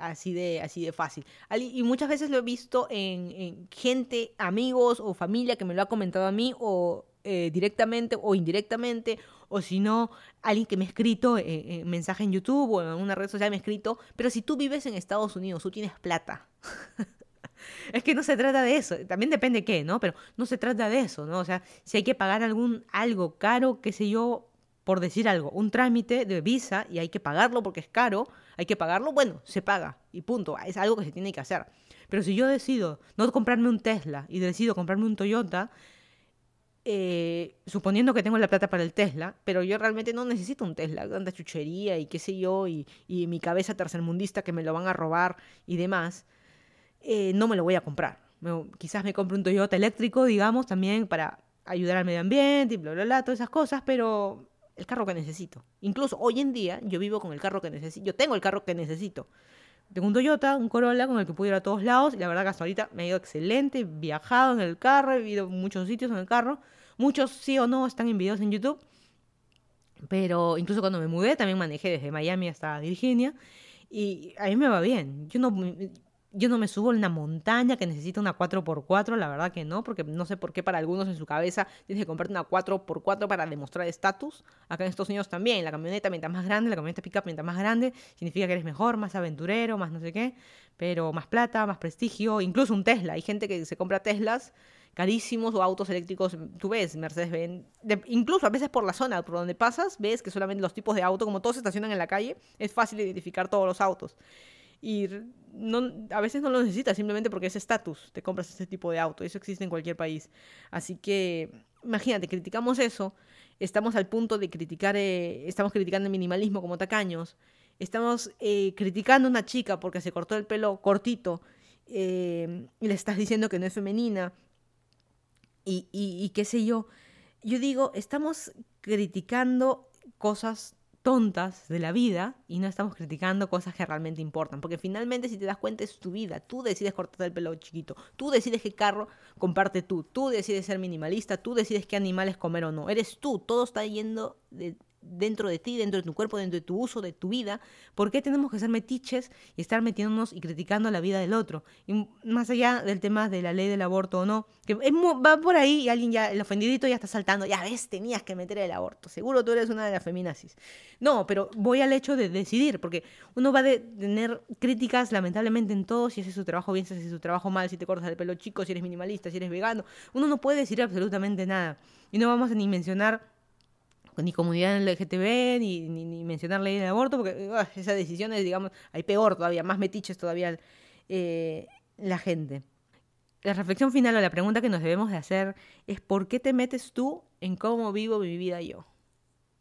Así de, así de fácil. Y muchas veces lo he visto en, gente, amigos o familia que me lo ha comentado a mí o eh, directamente o indirectamente, o si no, alguien que me ha escrito en, mensaje en YouTube o en una red social me ha escrito, pero si tú vives en Estados Unidos, tú tienes plata. es que no se trata de eso, también depende qué, ¿no? Pero no se trata de eso, ¿no? O sea, si hay que pagar algún algo caro, qué sé yo, por decir algo, un trámite de visa y hay que pagarlo porque es caro, hay que pagarlo, bueno, se paga y punto, es algo que se tiene que hacer. Pero si yo decido no comprarme un Tesla y decido comprarme un Toyota, eh, suponiendo que tengo la plata para el Tesla, pero yo realmente no necesito un Tesla, tanta chuchería y qué sé yo, y, mi cabeza tercermundista que me lo van a robar y demás, eh, no me lo voy a comprar. quizás me compre un Toyota eléctrico, digamos, también para ayudar al medio ambiente y bla, bla, bla, todas esas cosas, pero el carro que necesito. Incluso hoy en día yo vivo con el carro que necesito. Yo tengo el carro que necesito. Tengo un Toyota, un Corolla con el que puedo ir a todos lados y la verdad que hasta ahorita me ha ido excelente, he viajado en el carro, he ido a muchos sitios en el carro. Muchos sí o no están en videos en YouTube. Pero incluso cuando me mudé también manejé desde Miami hasta Virginia y a mí me va bien. Yo no yo no me subo en una montaña que necesita una 4x4, la verdad que no, porque no sé por qué para algunos en su cabeza tienes que comprarte una 4x4 para demostrar estatus. Acá en Estados Unidos también, la camioneta mientras más grande, la camioneta pick-up mientras más grande, significa que eres mejor, más aventurero, más no sé qué, pero más plata, más prestigio, incluso un Tesla. Hay gente que se compra Teslas carísimos o autos eléctricos, tú ves, Mercedes-Benz, incluso a veces por la zona por donde pasas, ves que solamente los tipos de auto, como todos se estacionan en la calle, es fácil identificar todos los autos y no, a veces no lo necesitas simplemente porque es estatus, te compras ese tipo de auto, eso existe en cualquier país. Así que imagínate, criticamos eso, estamos al punto de criticar, eh, estamos criticando el minimalismo como tacaños, estamos eh, criticando a una chica porque se cortó el pelo cortito eh, y le estás diciendo que no es femenina y, y qué sé yo. Yo digo, estamos criticando cosas tontas de la vida y no estamos criticando cosas que realmente importan. Porque finalmente, si te das cuenta, es tu vida. Tú decides cortarte el pelo chiquito. Tú decides qué carro comparte tú. Tú decides ser minimalista. Tú decides qué animales comer o no. Eres tú. Todo está yendo de, dentro de ti, dentro de tu cuerpo, dentro de tu uso, de tu vida. ¿Por qué tenemos que ser metiches y estar metiéndonos y criticando la vida del otro? Y más allá del tema de la ley del aborto o no, que va por ahí y alguien ya, el ofendidito ya está saltando, ya ves, tenías que meter el aborto, seguro tú eres una de las feminazis. No, pero voy al hecho de decidir, porque uno va a tener críticas lamentablemente en todo, si haces su trabajo bien, si haces su trabajo mal, si te cortas el pelo chico, si eres minimalista, si eres vegano, uno no puede decir absolutamente nada. Y no vamos a ni mencionar ni comunidad LGTB, ni, ni, ni mencionar ley del aborto, porque ah, esa decisión es, digamos, hay peor todavía, más metiches todavía eh, la gente. La reflexión final o la pregunta que nos debemos de hacer es ¿por qué te metes tú en cómo vivo mi vida yo?